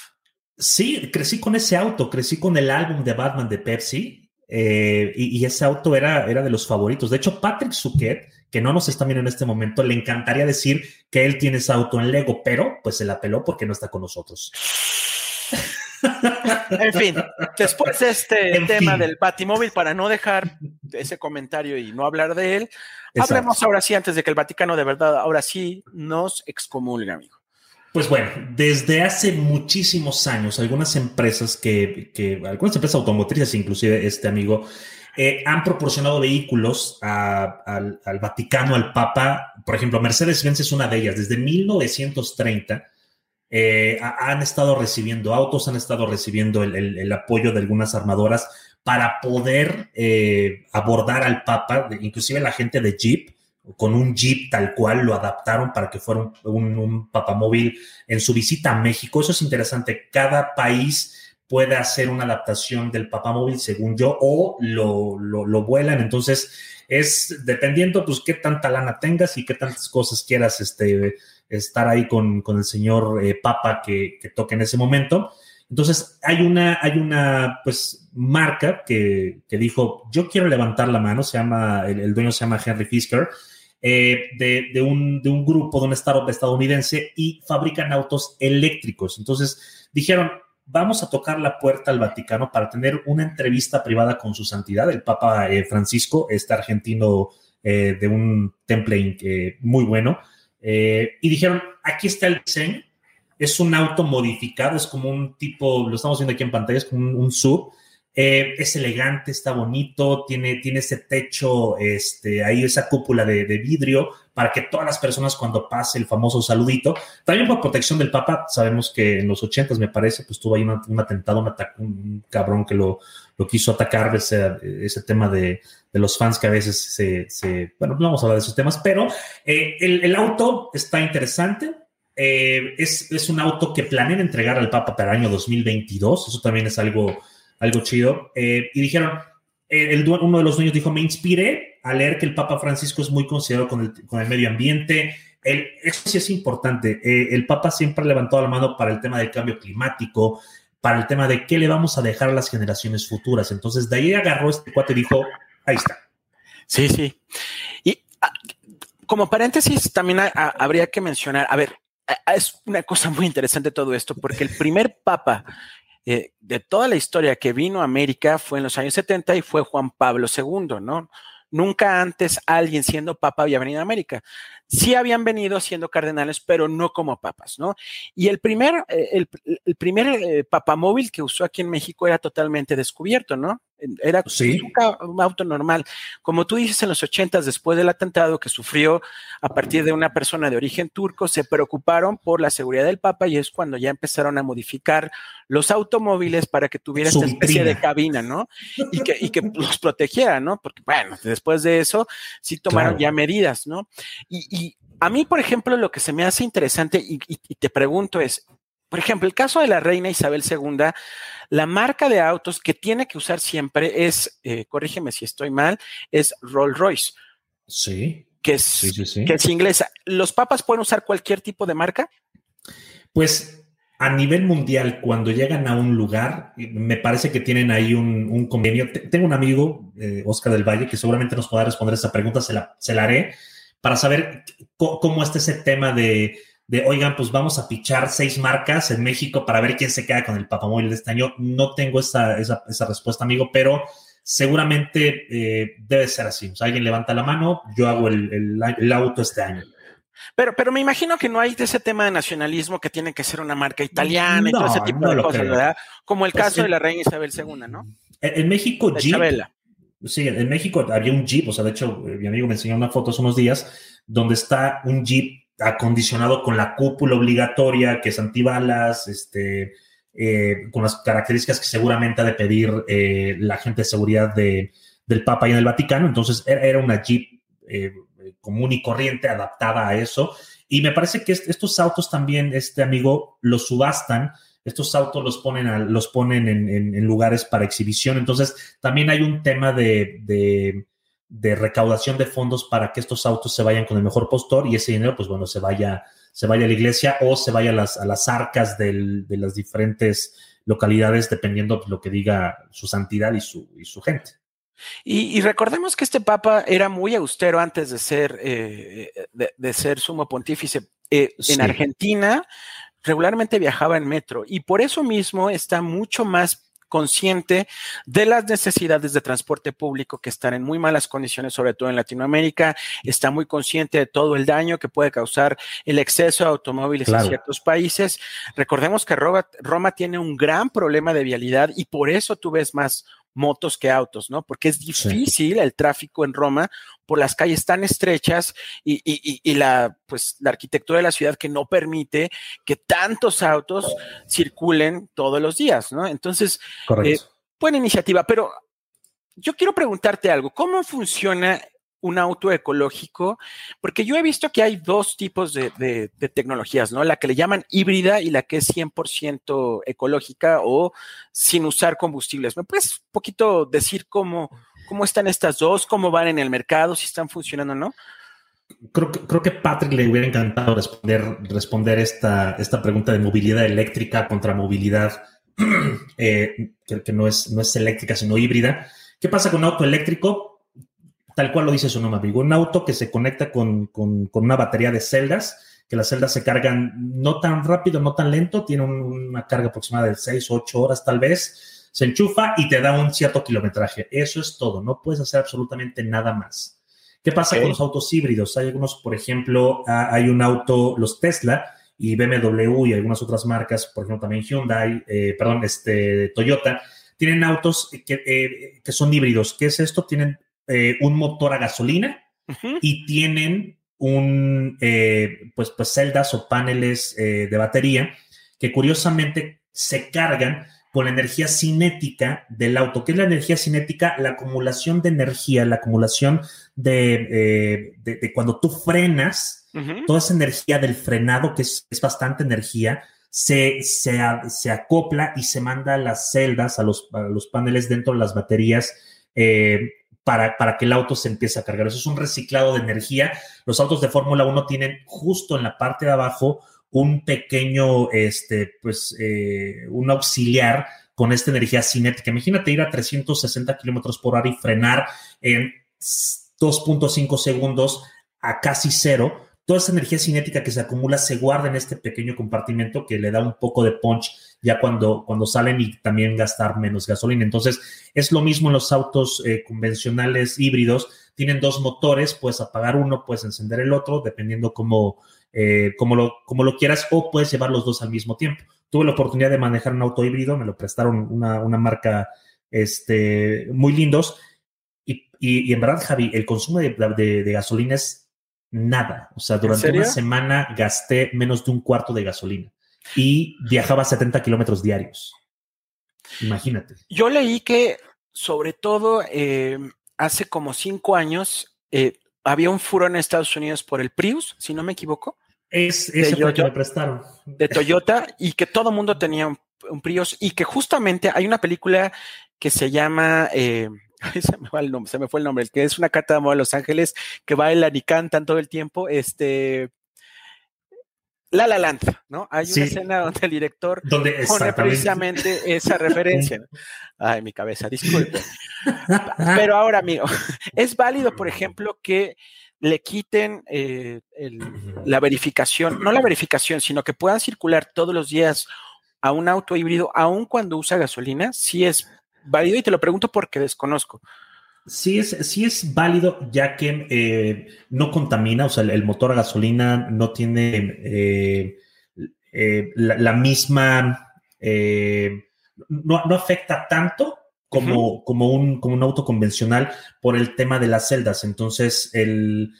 Sí, crecí con ese auto, crecí con el álbum de Batman de Pepsi eh, y, y ese auto era, era de los favoritos. De hecho, Patrick Suquet, que no nos está viendo en este momento, le encantaría decir que él tiene ese auto en Lego, pero pues se la peló porque no está con nosotros. En fin, después de este En tema fin. del Batimóvil, para no dejar ese comentario y no hablar de él, Exacto. hablemos ahora sí, antes de que el Vaticano de verdad, ahora sí nos excomulgue, amigo. Pues bueno, desde hace muchísimos años, algunas empresas que, que algunas empresas automotrices, inclusive este amigo, eh, han proporcionado vehículos a- al, al Vaticano, al Papa. Por ejemplo, Mercedes-Benz es una de ellas. Desde 1930 eh, ha- han estado recibiendo autos, han estado recibiendo el apoyo de algunas armadoras para poder eh, abordar al Papa, inclusive la gente de Jeep, con un Jeep tal cual, lo adaptaron para que fuera un, un, un papamóvil en su visita a México. Eso es interesante. Cada país puede hacer una adaptación del papamóvil, según yo, o lo, lo, lo vuelan. Entonces, es dependiendo, pues, qué tanta lana tengas y qué tantas cosas quieras este, estar ahí con, con el señor eh, Papa que, toque en ese momento. Entonces, hay una, hay una pues, marca que, que dijo, yo quiero levantar la mano, se llama, el, dueño se llama Henry Fisker, eh, de, de, un, de un grupo, de un startup estadounidense y fabrican autos eléctricos. Entonces, dijeron, vamos a tocar la puerta al Vaticano para tener una entrevista privada con su santidad, el Papa eh, Francisco, este argentino de un temple muy bueno. Eh, y dijeron, aquí está el diseño, es un auto modificado, es como un tipo, lo estamos viendo aquí en pantalla, es como un, un. Eh, es elegante, está bonito, tiene, tiene ese techo, este, ahí esa cúpula de, de, vidrio para que todas las personas cuando pase el famoso saludito, también por protección del Papa, sabemos que en los ochentas me parece, pues tuvo ahí un atentado, un, un, cabrón que lo, lo quiso atacar, ese, ese tema de, de, los fans que a veces se, se, bueno, no vamos a hablar de esos temas, pero eh, el, el, auto está interesante, eh, es, es, un auto que planean entregar al Papa para el año 2022. Eso también es algo, algo chido. Eh, y dijeron, eh, el, uno de los dueños dijo, me inspiré a leer que el Papa Francisco es muy considerado con el, con el medio ambiente. El, eso sí es importante. Eh, el Papa siempre ha levantado la mano para el tema del cambio climático, para el tema de qué le vamos a dejar a las generaciones futuras. Entonces, de ahí agarró este cuate y dijo, ahí está. Sí, sí. Y a, como paréntesis, también habría que mencionar, a ver, es una cosa muy interesante todo esto, porque el primer papa eh, de toda la historia que vino a América fue en los años 70 y fue Juan Pablo II, ¿no? Nunca antes alguien siendo papa había venido a América. Sí habían venido siendo cardenales, pero no como papas, ¿no? Y el primer, eh, el, el, primer eh, papamóvil que usó aquí en México era totalmente descubierto, ¿no? Era sí. un, auto normal. Como tú dices, en los ochentas, después del atentado que sufrió a partir de una persona de origen turco, se preocuparon por la seguridad del Papa y es cuando ya empezaron a modificar los automóviles para que tuviera Su esta especie de cabina, ¿no? Y que, y que los protegiera, ¿no? Porque, bueno, después de eso, sí tomaron Claro. ya medidas, ¿no? Y, y, a mí, por ejemplo, lo que se me hace interesante y, y, y te pregunto es, por ejemplo, el caso de la reina Isabel II, la marca de autos que tiene que usar siempre es, eh, corrígeme si estoy mal, es Rolls Royce. Sí. que es, Sí, sí, sí. que es inglesa. ¿Los papas pueden usar cualquier tipo de marca? Pues a nivel mundial, cuando llegan a un lugar, me parece que tienen ahí un, un convenio. Te- Tengo un amigo, eh, Oscar del Valle, que seguramente nos podrá responder esa pregunta, se la, se la haré, para saber cómo está ese tema de, de, oigan, pues vamos a pichar seis marcas en México para ver quién se queda con el papamóvil de este año. No tengo esa, esa, esa respuesta, amigo, pero seguramente eh, debe ser así. O sea, alguien levanta la mano, yo hago el, el- el auto este año. Pero, pero me imagino que no hay de ese tema de nacionalismo que tiene que ser una marca italiana y No, todo ese tipo no de cosas, creo. ¿verdad? Como el Pues caso de la reina Isabel II, ¿no? En, en México, Jeep. Sí, en México había un Jeep, o sea, de hecho, eh, mi amigo me enseñó una foto hace unos días donde está un Jeep acondicionado con la cúpula obligatoria, que es antibalas, este, eh, con las características que seguramente ha de pedir eh, la gente de seguridad de, del Papa y en el Vaticano. Entonces, era, era una Jeep eh, común y corriente, adaptada a eso. Y me parece que est- estos autos también, este amigo, los subastan estos autos los ponen, a- los ponen en, en- en lugares para exhibición. Entonces, también hay un tema de, de- de recaudación de fondos para que estos autos se vayan con el mejor postor y ese dinero, pues bueno, se vaya, se vaya a la iglesia o se vaya a las, a las arcas del- de las diferentes localidades, dependiendo de lo que diga su santidad y su, y su gente. Y, y recordemos que este papa era muy austero antes de ser, eh, de, de ser sumo pontífice. Eh, Sí. En Argentina regularmente viajaba en metro y por eso mismo está mucho más consciente de las necesidades de transporte público que están en muy malas condiciones, sobre todo en Latinoamérica, está muy consciente de todo el daño que puede causar el exceso de automóviles Claro. en ciertos países. Recordemos que Roma, Roma tiene un gran problema de vialidad y por eso tú ves más motos que autos, ¿no? Porque es difícil el tráfico en Roma por las calles tan estrechas y, y- y- la, pues, la arquitectura de la ciudad que no permite que tantos autos circulen todos los días, ¿no? Entonces, Correcto. buena iniciativa, pero yo quiero preguntarte algo, ¿cómo funciona un auto ecológico? Porque yo he visto que hay dos tipos de, tecnologías, ¿no? La que le llaman híbrida y la que es 100% ecológica o sin usar combustibles. ¿Me puedes un poquito decir cómo, cómo están estas dos, cómo van en el mercado, si están funcionando o no? Creo, que- creo que Patrick le hubiera encantado responder, responder esta, esta pregunta de movilidad eléctrica contra movilidad eh, que, que no, es, no es eléctrica, sino híbrida. ¿Qué pasa con un auto eléctrico? Tal cual lo dice su nombre, amigo. Un auto que se conecta con, con- con una batería de celdas, que las celdas se cargan no tan rápido, no tan lento, tiene un- una carga aproximada de 6 o 8 horas tal vez, se enchufa y te da un cierto kilometraje. Eso es todo, no puedes hacer absolutamente nada más. ¿Qué pasa con los autos híbridos? Hay algunos, por ejemplo, ah, hay un auto, los Tesla y BMW y algunas otras marcas, por ejemplo, también Hyundai, eh, perdón, este, Toyota, tienen autos que, eh, que son híbridos. ¿Qué es esto? Tienen eh, un motor a gasolina y tienen un, eh, pues, pues celdas o paneles eh, de batería que curiosamente se cargan con la energía cinética del auto. ¿Qué es la energía cinética? La acumulación de energía, la acumulación de, de- de cuando tú frenas, toda esa energía del frenado, que es, es bastante energía, se, se, se acopla y se manda a las celdas, a los, a los paneles dentro de las baterías. eh, para, para que el auto se empiece a cargar. Eso es un reciclado de energía. Los autos de Fórmula 1 tienen justo en la parte de abajo un pequeño, este, pues, eh, un auxiliar con esta energía cinética. Imagínate ir a 360 kilómetros por hora y frenar en 2.5 segundos a casi cero. Toda esa energía cinética que se acumula se guarda en este pequeño compartimento que le da un poco de punch ya cuando, cuando salen y también gastar menos gasolina. Entonces, es lo mismo en los autos eh, convencionales híbridos. Tienen dos motores, puedes apagar uno, puedes encender el otro, dependiendo cómo, eh, cómo, lo, cómo lo quieras, o puedes llevar los dos al mismo tiempo. Tuve la oportunidad de manejar un auto híbrido, me lo prestaron una, una marca este, muy lindos. Y, y, y en verdad, Javi, el consumo de, de, de gasolina es nada. O sea, durante una semana gasté menos de un cuarto de gasolina y viajaba 70 kilómetros diarios. Imagínate. Yo leí que, sobre todo, eh, hace como cinco años, eh, había un furor en Estados Unidos por el Prius, si no me equivoco, Es, ese fue el que Toyota. me prestaron. de Toyota, y que todo mundo tenía un, un Prius, y que justamente hay una película que se llama eh, se me, fue el nombre, se me fue el nombre, el que es una carta de amor a Los Ángeles, que bailan y cantan todo el tiempo, este... La La Land, ¿no? Hay una escena donde el director donde pone precisamente esa referencia. Ay, mi cabeza, disculpe. Pero ahora, amigo, es válido, por ejemplo, que le quiten eh, la verificación, no la verificación, sino que puedan circular todos los días a un auto híbrido, aun cuando usa gasolina, sí es válido y te lo pregunto porque desconozco. Sí es, sí es válido ya que eh, no contamina, o sea, el, motor a gasolina no tiene eh, eh, la, misma, no, afecta tanto como, como, un, como un auto convencional por el tema de las celdas. Entonces, el,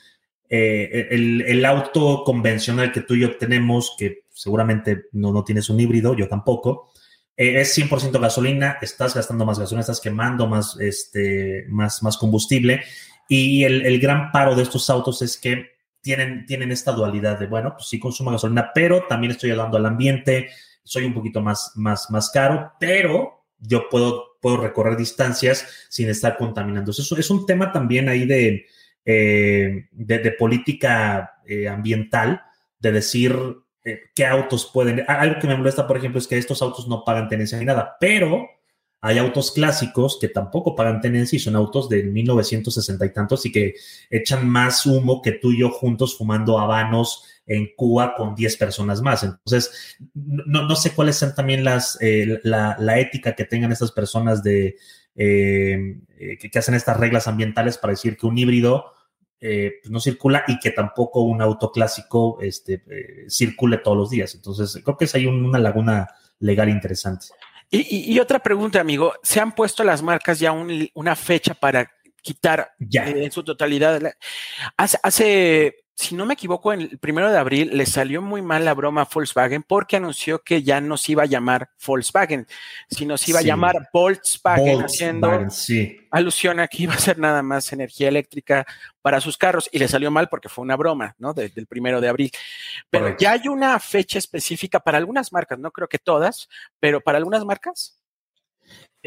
el, el, auto convencional que tú y yo tenemos, que seguramente no, no tienes un híbrido, yo tampoco, eh, es 100% gasolina, estás gastando más gasolina, estás quemando más, este, más, más combustible. Y el, gran paro de estos autos es que tienen, tienen esta dualidad de, bueno, pues sí consumo gasolina, pero también estoy ayudando al ambiente, soy un poquito más, más, más caro, pero yo puedo, puedo recorrer distancias sin estar contaminando. Eso es un tema también ahí de, eh, de, política eh, ambiental, de decir, eh, qué autos pueden. Algo que me molesta, por ejemplo, es que estos autos no pagan tenencia ni nada, pero hay autos clásicos que tampoco pagan tenencia y son autos de 1960 y tantos y que echan más humo que tú y yo juntos fumando habanos en Cuba con 10 personas más. Entonces, no, sé cuáles son también las, eh, la, ética que tengan estas personas de, eh, que, hacen estas reglas ambientales para decir que un híbrido eh, pues no circula y que tampoco un auto clásico este, eh, circule todos los días. Entonces, creo que es ahí una laguna legal interesante. Y, otra pregunta, amigo, ¿se han puesto las marcas ya una fecha para quitar eh, en su totalidad? Hace, hace si no me equivoco, en el primero de abril le salió muy mal la broma a Volkswagen porque anunció que ya no se iba a llamar Volkswagen, sino se iba a llamar Volkswagen, haciendo alusión a que iba a ser nada más energía eléctrica para sus carros y le salió mal porque fue una broma, ¿no? Desde el primero de abril. Pero ya hay una fecha específica para algunas marcas, no creo que todas, pero para algunas marcas.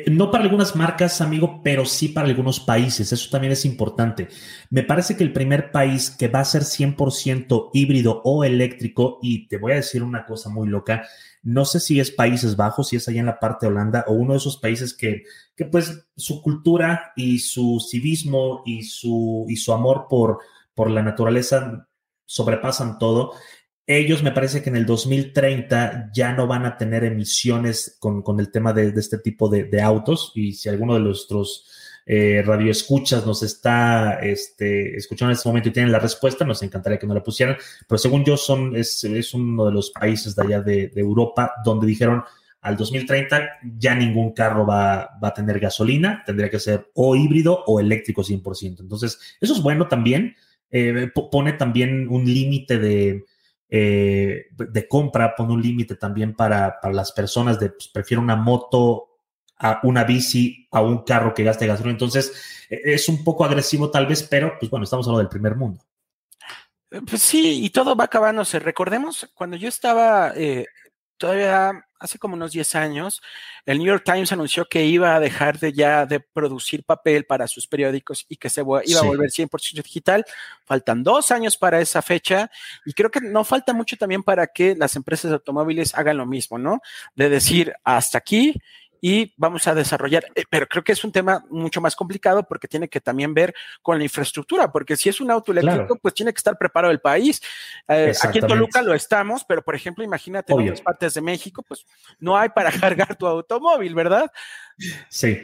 No para algunas marcas, amigo, pero sí para algunos países. Eso también es importante. Me parece que el primer país que va a ser 100% híbrido o eléctrico, y te voy a decir una cosa muy loca, no sé si es Países Bajos, si es allá en la parte de Holanda, o uno de esos países que, que pues su cultura y su civismo y su, y su amor por, por la naturaleza sobrepasan todo ellos me parece que en el 2030 ya no van a tener emisiones con, el tema de, este tipo de, autos. Y si alguno de nuestros eh, radioescuchas nos está este, escuchando en este momento y tienen la respuesta, nos encantaría que nos la pusieran, pero según yo son, es, uno de los países de allá de, Europa donde dijeron al 2030 ya ningún carro va, a tener gasolina, tendría que ser o híbrido o eléctrico 100%. Entonces, eso es bueno también, eh, pone también un límite de eh, de compra, pone un límite también para, las personas de, pues, prefiero una moto a una bici a un carro que gaste gasolina. Entonces, e, es un poco agresivo tal vez, pero pues bueno, estamos hablando del primer mundo. Eh, pues sí, y todo va acabándose. Recordemos cuando yo estaba eh, todavía hace como unos 10 años, el New York Times anunció que iba a dejar de ya de producir papel para sus periódicos y que se iba a volver 100% digital. Faltan dos años para esa fecha y creo que no falta mucho también para que las empresas de automóviles hagan lo mismo, ¿no? De decir, hasta aquí y vamos a desarrollar, eh, pero creo que es un tema mucho más complicado porque tiene que también ver con la infraestructura, porque si es un auto eléctrico, pues tiene que estar preparado el país. Eh, aquí en Toluca lo estamos, pero por ejemplo, imagínate en otras partes de México, pues no hay para cargar tu automóvil, ¿verdad? Sí.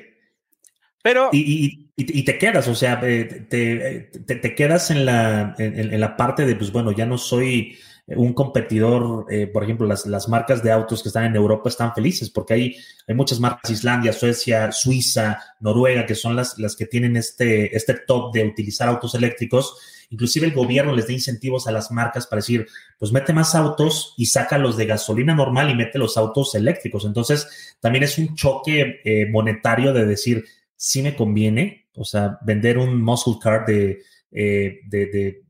Pero... Y, te quedas, o sea, eh, te, te, quedas en la, en la parte de, pues bueno, ya no soy un competidor, eh, por ejemplo, las, las, marcas de autos que están en Europa están felices porque hay, hay muchas marcas, Islandia, Suecia, Suiza, Noruega, que son las, las que tienen este, este top de utilizar autos eléctricos. Inclusive el gobierno les da incentivos a las marcas para decir, pues mete más autos y saca los de gasolina normal y mete los autos eléctricos. Entonces, también es un choque eh, monetario de decir, si me conviene, o sea, vender un muscle car eh, de de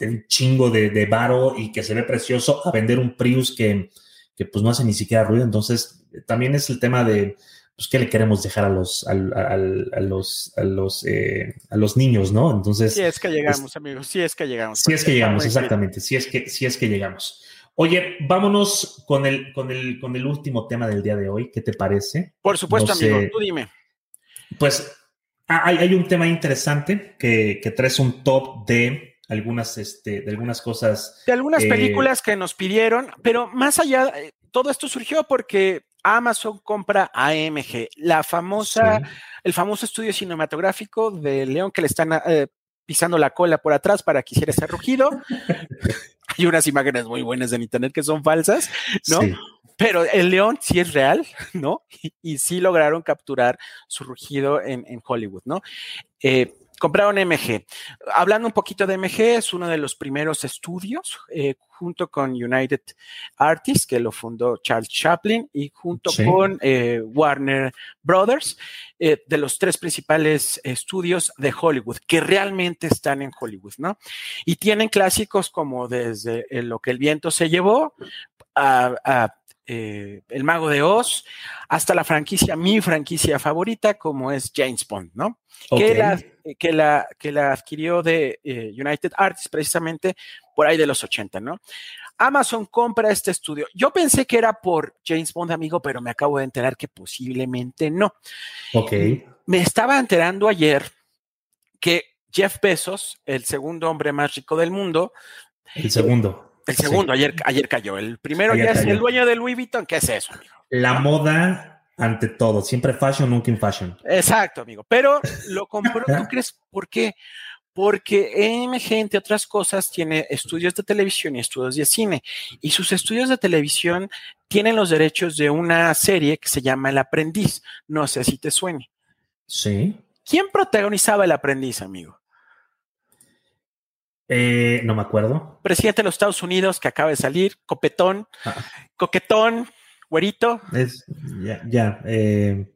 un chingo de, de varo y que se ve precioso a vender un Prius que, que, pues no hace ni siquiera ruido. Entonces, también es el tema de, pues, ¿qué le queremos dejar a los, a, los, a los, eh, a los niños, no? Entonces, Si es que llegamos, amigos, si es que llegamos. si es que llegamos, exactamente, si es que, si es que llegamos. Oye, vámonos con el, con el, con el último tema del día de hoy, ¿qué te parece? Por supuesto, No sé. amigo, tú dime. Pues ha- hay, hay un tema interesante que, que traes un top de algunas, este, de algunas cosas. De algunas Eh, películas que nos pidieron, pero más allá, eh, todo esto surgió porque Amazon compra AMG, la famosa, Sí. el famoso estudio cinematográfico de León que le están eh, pisando la cola por atrás para que hiciera ese rugido. Hay unas imágenes muy buenas en internet que son falsas, ¿no? Sí. Pero el león sí es real, ¿no? Y, y sí lograron capturar su rugido en, en Hollywood, ¿no? Eh, compraron MG. Hablando un poquito de MG, es uno de los primeros estudios, eh, junto con United Artists, que lo fundó Charles Chaplin, y junto Sí. con eh, Warner Brothers, eh, de los tres principales estudios de Hollywood, que realmente están en Hollywood, ¿no? Y tienen clásicos como desde Lo que el viento se llevó a, a, eh, El Mago de Oz, hasta la franquicia, mi franquicia favorita, como es James Bond, ¿no? Que, la, que, la, que la adquirió de eh, United Artists precisamente por ahí de los 80, ¿no? Amazon compra este estudio. Yo pensé que era por James Bond, amigo, pero me acabo de enterar que posiblemente no. Ok. Me estaba enterando ayer que Jeff Bezos, el segundo hombre más rico del mundo, El segundo. El Sí. segundo, ayer, ayer cayó. El primero Ayer ya es cayó. el dueño de Louis Vuitton. ¿Qué es eso, amigo? La moda ante todo. Siempre fashion, nunca in fashion. Exacto, amigo. Pero lo compró, ¿tú crees por qué? Porque EMG, entre otras cosas, tiene estudios de televisión y estudios de cine. Y sus estudios de televisión tienen los derechos de una serie que se llama El Aprendiz. No sé si te suene. Sí. ¿Quién protagonizaba El Aprendiz, amigo? Eh, no me acuerdo. Presidente de los Estados Unidos que acaba de salir, copetón, Ah. coquetón, güerito. Es, ya, ya. eh,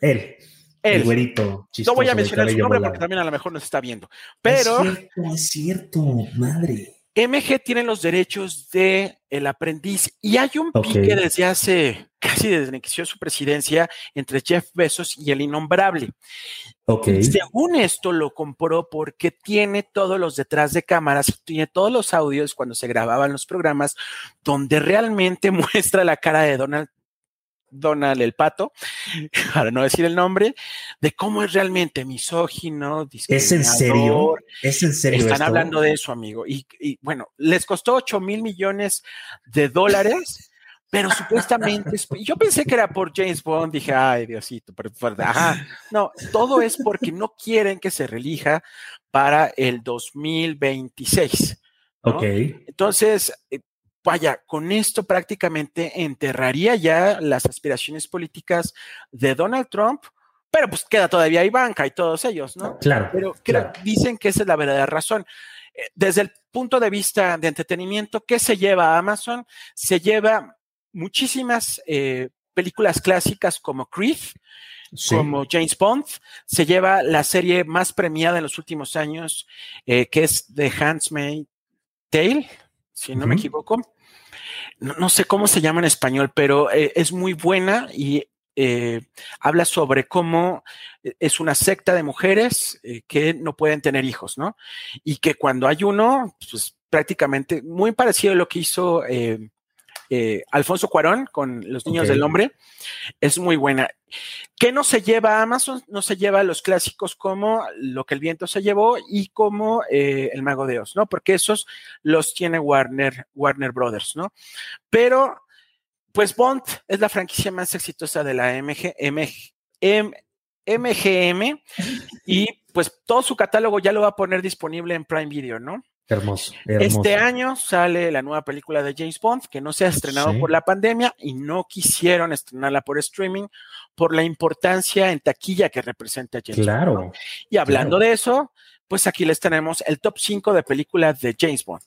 él. El güerito. No voy a chistoso, mencionar su nombre volado. porque también a lo mejor nos está viendo. Pero Es cierto, es cierto, madre. MG tiene los derechos de El Aprendiz y hay un pique desde hace casi desde que inició su presidencia entre Jeff Bezos y el innombrable. Ok. Y según esto lo compró porque tiene todos los detrás de cámaras, tiene todos los audios cuando se grababan los programas donde realmente muestra la cara de Donald Donald el pato, para no decir el nombre, de cómo es realmente misógino, ¿Es en serio? ¿Es en serio están esto? hablando de eso, amigo. Y, y, bueno, les costó 8 mil millones de dólares, pero supuestamente, es- yo pensé que era por James Bond, dije, ay, Diosito, pero, pero, ajá. No, todo es porque no quieren que se relija para el 2026. ¿no? Ok. Entonces, eh, vaya, con esto prácticamente enterraría ya las aspiraciones políticas de Donald Trump, pero pues queda todavía Ivanka y todos ellos, ¿no? Claro. Pero claro. dicen que esa es la verdadera razón. Eh, Desde el punto de vista de entretenimiento, ¿qué se lleva a Amazon? Se lleva muchísimas eh, películas clásicas como Creed, Sí. como James Bond, se lleva la serie más premiada en los últimos años, eh, que es The Handmaid's Tale, si no me equivoco. No, sé cómo se llama en español, pero eh, es muy buena y eh, habla sobre cómo eh, es una secta de mujeres que no pueden tener hijos, ¿no? Y que cuando hay uno, pues prácticamente muy parecido a lo que hizo eh, eh, Alfonso Cuarón con Los Niños del Hombre, es muy buena. ¿Qué no se lleva Amazon? No se lleva los clásicos como Lo que el viento se llevó y como eh, El Mago de Oz, ¿no? Porque esos los tiene Warner, Warner Brothers, ¿no? Pero, pues Bond es la franquicia más exitosa de la MG, MG, M- MGM y pues todo su catálogo ya lo va a poner disponible en Prime Video, ¿no? Hermoso, hermoso. Este año sale la nueva película de James Bond, que no se ha estrenado Sí. por la pandemia y no quisieron estrenarla por streaming por la importancia en taquilla que representa James Bond. Claro. ¿no? Y hablando claro. de eso, pues aquí les tenemos el top 5 de películas de James Bond.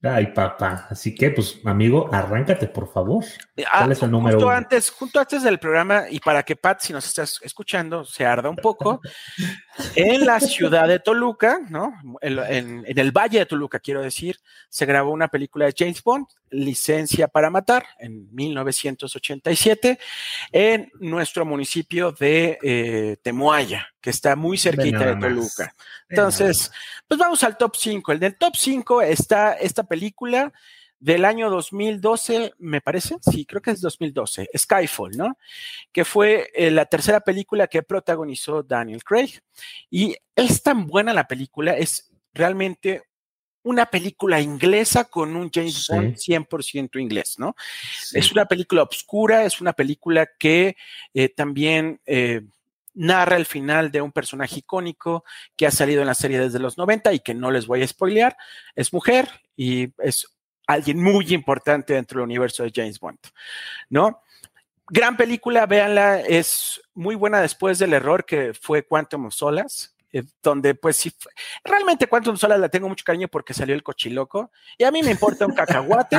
Ay, papá. Así que, pues, amigo, arráncate, por favor. Ah, ¿Cuál es el número justo uno? antes, junto antes del programa, y para que Pat, si nos estás escuchando, se arda un poco, en la ciudad de Toluca, ¿no? En, en- en el Valle de Toluca, quiero decir, se grabó una película de James Bond, Licencia para Matar, en 1987, en nuestro municipio de eh, Temuaya, que está muy cerquita de. Toluca. Entonces, pues vamos al top 5. El del top 5 está esta película del año 2012, me parece. Sí, creo que es 2012. Skyfall, ¿no? Que fue eh, la tercera película que protagonizó Daniel Craig. Y es tan buena la película, es realmente una película inglesa con un James Sí. Bond 100% inglés, ¿no? Sí. Es una película oscura, es una película que eh, también eh, narra el final de un personaje icónico que ha salido en la serie desde los 90 y que no les voy a spoilear. Es mujer y es alguien muy importante dentro del universo de James Bond, ¿no? Gran película, véanla, es muy buena después del error que fue Quantum of Solace, eh, donde pues sí, realmente Quantum of Solace la tengo mucho cariño porque salió el cochiloco y a mí me importa un cacahuate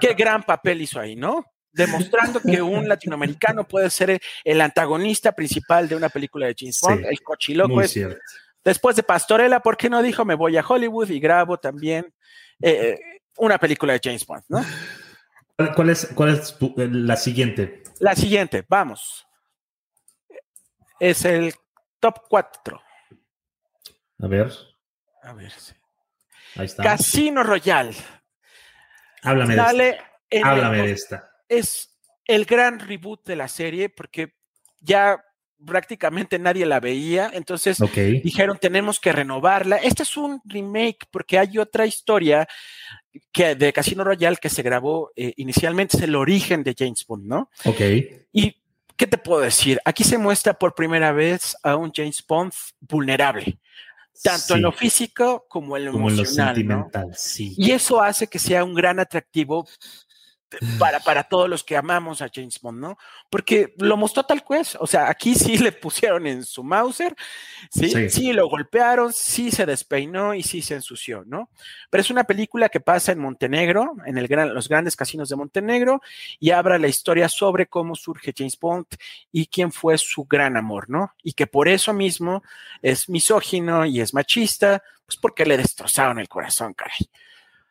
qué gran papel hizo ahí, ¿no? Demostrando que un latinoamericano puede ser el antagonista principal de una película de James Sí, Bond. el cochiloco es después de Pastorela, ¿por qué no dijo me voy a Hollywood y grabo también eh, una película de James Bond, ¿no? ¿Cuál, es, cuál es tu- la siguiente? La siguiente, vamos. Es el top 4. A ver, A ver. sí. ahí está. Casino Royale. Háblame de esta. El Háblame de esta. Es el gran reboot de la serie porque ya prácticamente nadie la veía, entonces Ok. dijeron tenemos que renovarla. Este es un remake porque hay otra historia que de Casino Royale que se grabó eh, inicialmente, es el origen de James Bond, ¿no? Ok. Y ¿qué te puedo decir? Aquí se muestra por primera vez a un James Bond vulnerable, tanto Sí, en lo físico como en lo como en lo emocional, ¿no? sentimental, sí. Y eso hace que sea un gran atractivo para, para todos los que amamos a James Bond, ¿no? Porque lo mostró tal cual. O sea, aquí sí le pusieron en su Mauser, ¿sí? Sí. Sí, lo golpearon, sí se despeinó y sí se ensució, ¿no? Pero es una película que pasa en Montenegro, en el gran, los grandes casinos de Montenegro, y habla la historia sobre cómo surge James Bond y quién fue su gran amor, ¿no? Y que por eso mismo es misógino y es machista, pues porque le destrozaron el corazón, caray.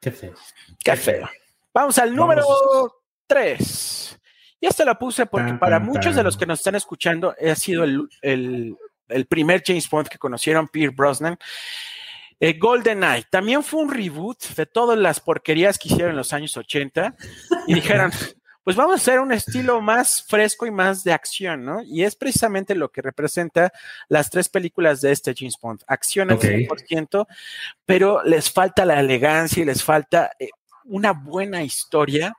Qué feo. Qué feo. Vamos al número 3. Y este lo puse porque Tan, para tan, muchos de los que nos están escuchando ha sido el, el- el primer James Bond que conocieron, Pierre Brosnan. Eh, GoldenEye también fue un reboot de todas las porquerías que hicieron en los años 80 y dijeron, pues vamos a hacer un estilo más fresco y más de acción, ¿no? Y es precisamente lo que representa las tres películas de este James Bond. Acción al Ok. 100%, pero les falta la elegancia y les falta eh, una buena historia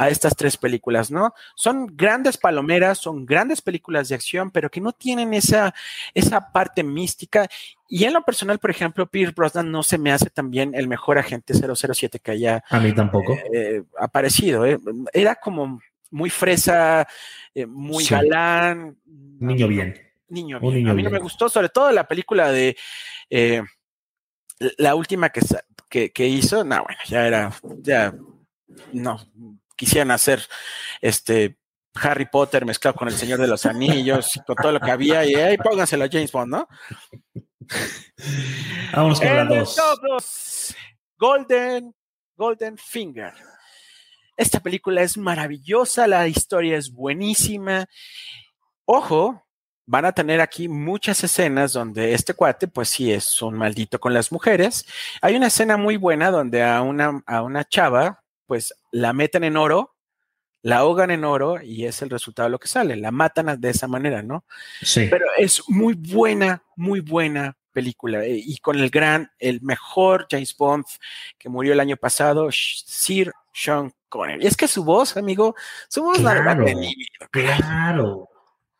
a estas tres películas, ¿no? Son grandes palomeras, son grandes películas de acción, pero que no tienen esa, esa parte mística. Y en lo personal, por ejemplo, Pierce Brosnan no se me hace también el mejor agente 007 que haya A mí tampoco. eh, aparecido. ¿eh? Era como muy fresa, eh, muy Sí. galán. Niño bien. Niño bien. niño a mí no me gustó, sobre todo la película de la última que, que, que hizo. No, bueno, ya era, ya no quisieran hacer este Harry Potter mezclado con el Señor de los Anillos y con todo lo que había y ahí pónganselo a James Bond, ¿no? Vámonos con la dos. top dos, Golden, Golden Finger. Esta película es maravillosa, la historia es buenísima. Ojo, van a tener aquí muchas escenas donde este cuate, pues sí, es un maldito con las mujeres. Hay una escena muy buena donde a una, a una chava, pues la meten en oro, la ahogan en oro y es el resultado de lo que sale. La matan de esa manera, ¿no? Sí. Pero es muy buena, muy buena película. eh, Y con el gran, el mejor James Bond que murió el año pasado, Sir Sean Connery. Y es que su voz, amigo, su voz la verdad Claro.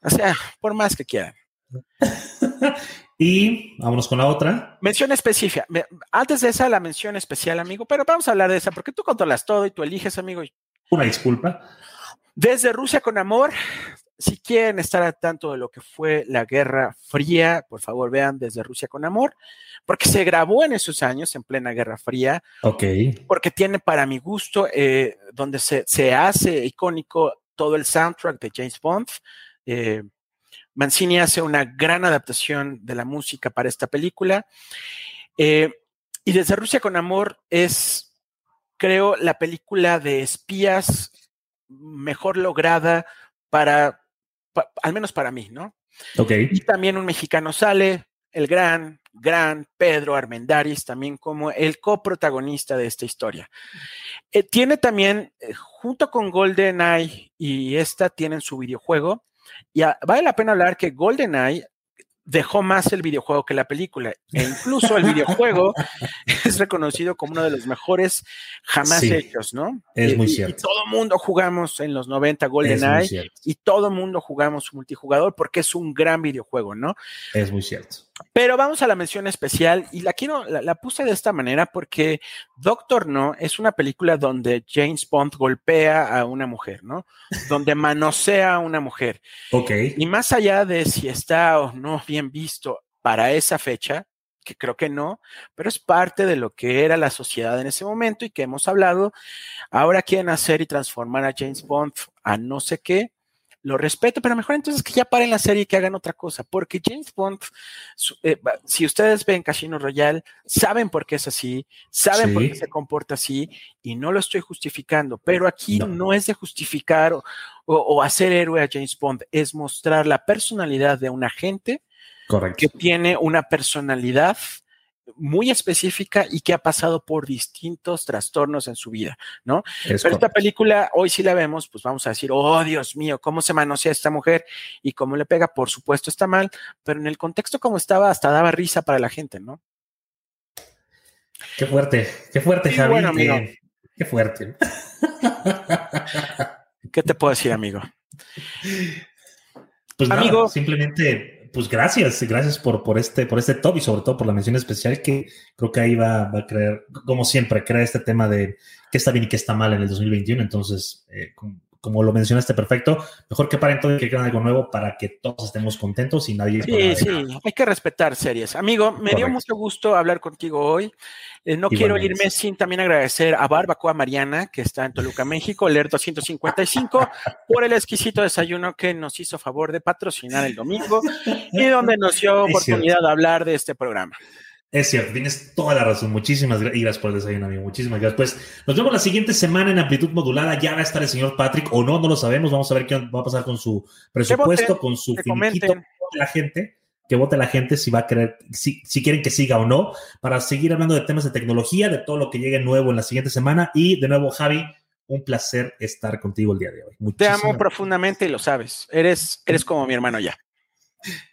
O sea, por más que quieran. Y vámonos con la otra. Mención específica. Antes de esa, la mención especial, amigo, pero vamos a hablar de esa, porque tú controlas todo y tú eliges, amigo. Una disculpa. Desde Rusia con amor, si quieren estar al tanto de lo que fue la Guerra Fría, por favor vean desde Rusia con Amor, porque se grabó en esos años, en plena Guerra Fría. Ok. Porque tiene para mi gusto, eh, donde se, se, hace icónico todo el soundtrack de James Bond. Eh, Mancini hace una gran adaptación de la música para esta película. Eh, y desde Rusia con Amor es, creo, la película de espías mejor lograda para, pa, al menos para mí, ¿no? Ok. Y también un mexicano sale, el gran, gran Pedro Armendáriz, también como el coprotagonista de esta historia. Eh, tiene también, eh, junto con GoldenEye y esta, tienen su videojuego. Y a, vale la pena hablar que GoldenEye dejó más el videojuego que la película. E incluso el videojuego es reconocido como uno de los mejores jamás Sí, hechos, ¿no? es Y- muy cierto. Y todo mundo jugamos en los 90 Es muy GoldenEye y todo mundo jugamos multijugador porque es un gran videojuego, ¿no? Es muy cierto. Pero vamos a la mención especial y la quiero, la, la puse de esta manera porque Doctor No es una película donde James Bond golpea a una mujer, ¿no? Donde manosea a una mujer. Ok. Y más allá de si está o no bien visto para esa fecha, que creo que no, pero es parte de lo que era la sociedad en ese momento y que hemos hablado. Ahora quieren hacer y transformar a James Bond a no sé qué. Lo respeto, pero mejor entonces que ya paren la serie y que hagan otra cosa, porque James Bond, su- eh, si ustedes ven Casino Royale, saben por qué es así, saben por qué se comporta así, y no lo estoy justificando, pero aquí No. no, es de justificar o, o- o hacer héroe a James Bond, es mostrar la personalidad de un agente Correcto. que tiene una personalidad muy específica y que ha pasado por distintos trastornos en su vida, ¿no? Es Pero esta película, hoy si la vemos, pues vamos a decir, oh Dios mío, cómo se manosea esta mujer y cómo le pega, por supuesto está mal, pero en el contexto como estaba, hasta daba risa para la gente, ¿no? Qué fuerte. Qué fuerte, Sí, Javi. bueno, amigo. qué, fuerte. ¿Qué te puedo decir, amigo? Pues nada, Amigo. Pues gracias, gracias por, por este, por este top y sobre todo por la mención especial que creo que ahí va, va a creer, como siempre, crea este tema de qué está bien y qué está mal en el 2021. Entonces, eh, com- como lo mencionaste perfecto, mejor que paren todo y que crean algo nuevo para que todos estemos contentos y nadie. Sí, sí, hay que respetar series. Amigo, me dio mucho gusto hablar contigo hoy. Eh, no quiero irme sin también agradecer a Barbacoa Mariana, que está en Toluca, México, Leer 255, por el exquisito desayuno que nos hizo favor de patrocinar el domingo y donde nos dio oportunidad de hablar de este programa. Es cierto, tienes toda la razón. Muchísimas gracias por el desayuno, amigo. Muchísimas gracias. Pues nos vemos la siguiente semana en amplitud modulada. Ya va a estar el señor Patrick o no, no lo sabemos. Vamos a ver qué va a pasar con su presupuesto, voten, con su finiquito. vote la gente, que vote la gente si va a querer, si, si quieren que siga o no, para seguir hablando de temas de tecnología, de todo lo que llegue nuevo en la siguiente semana. Y de nuevo, Javi, un placer estar contigo el día de hoy. Te Muchísimas amo profundamente y lo sabes. Eres, eres como mi hermano ya.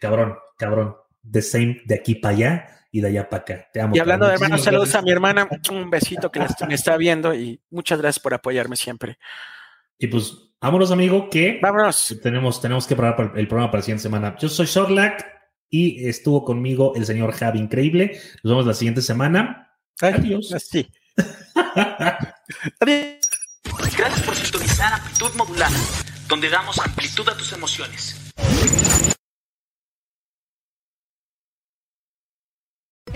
Cabrón, cabrón. The same de aquí para allá y de allá para acá. Te amo. Y hablando de hermanos, saludos a mi hermana. Un besito que me está viendo y muchas gracias por apoyarme siempre. Y pues, vámonos, amigo, que Vámonos. tenemos, tenemos que preparar para el, el programa para la siguiente semana. Yo soy Sorlac y estuvo conmigo el señor Javi Increíble. Nos vemos la siguiente semana. Ay, Adiós. Sí. Adiós. Gracias por sintonizar Amplitud Modulada, donde damos amplitud a tus emociones.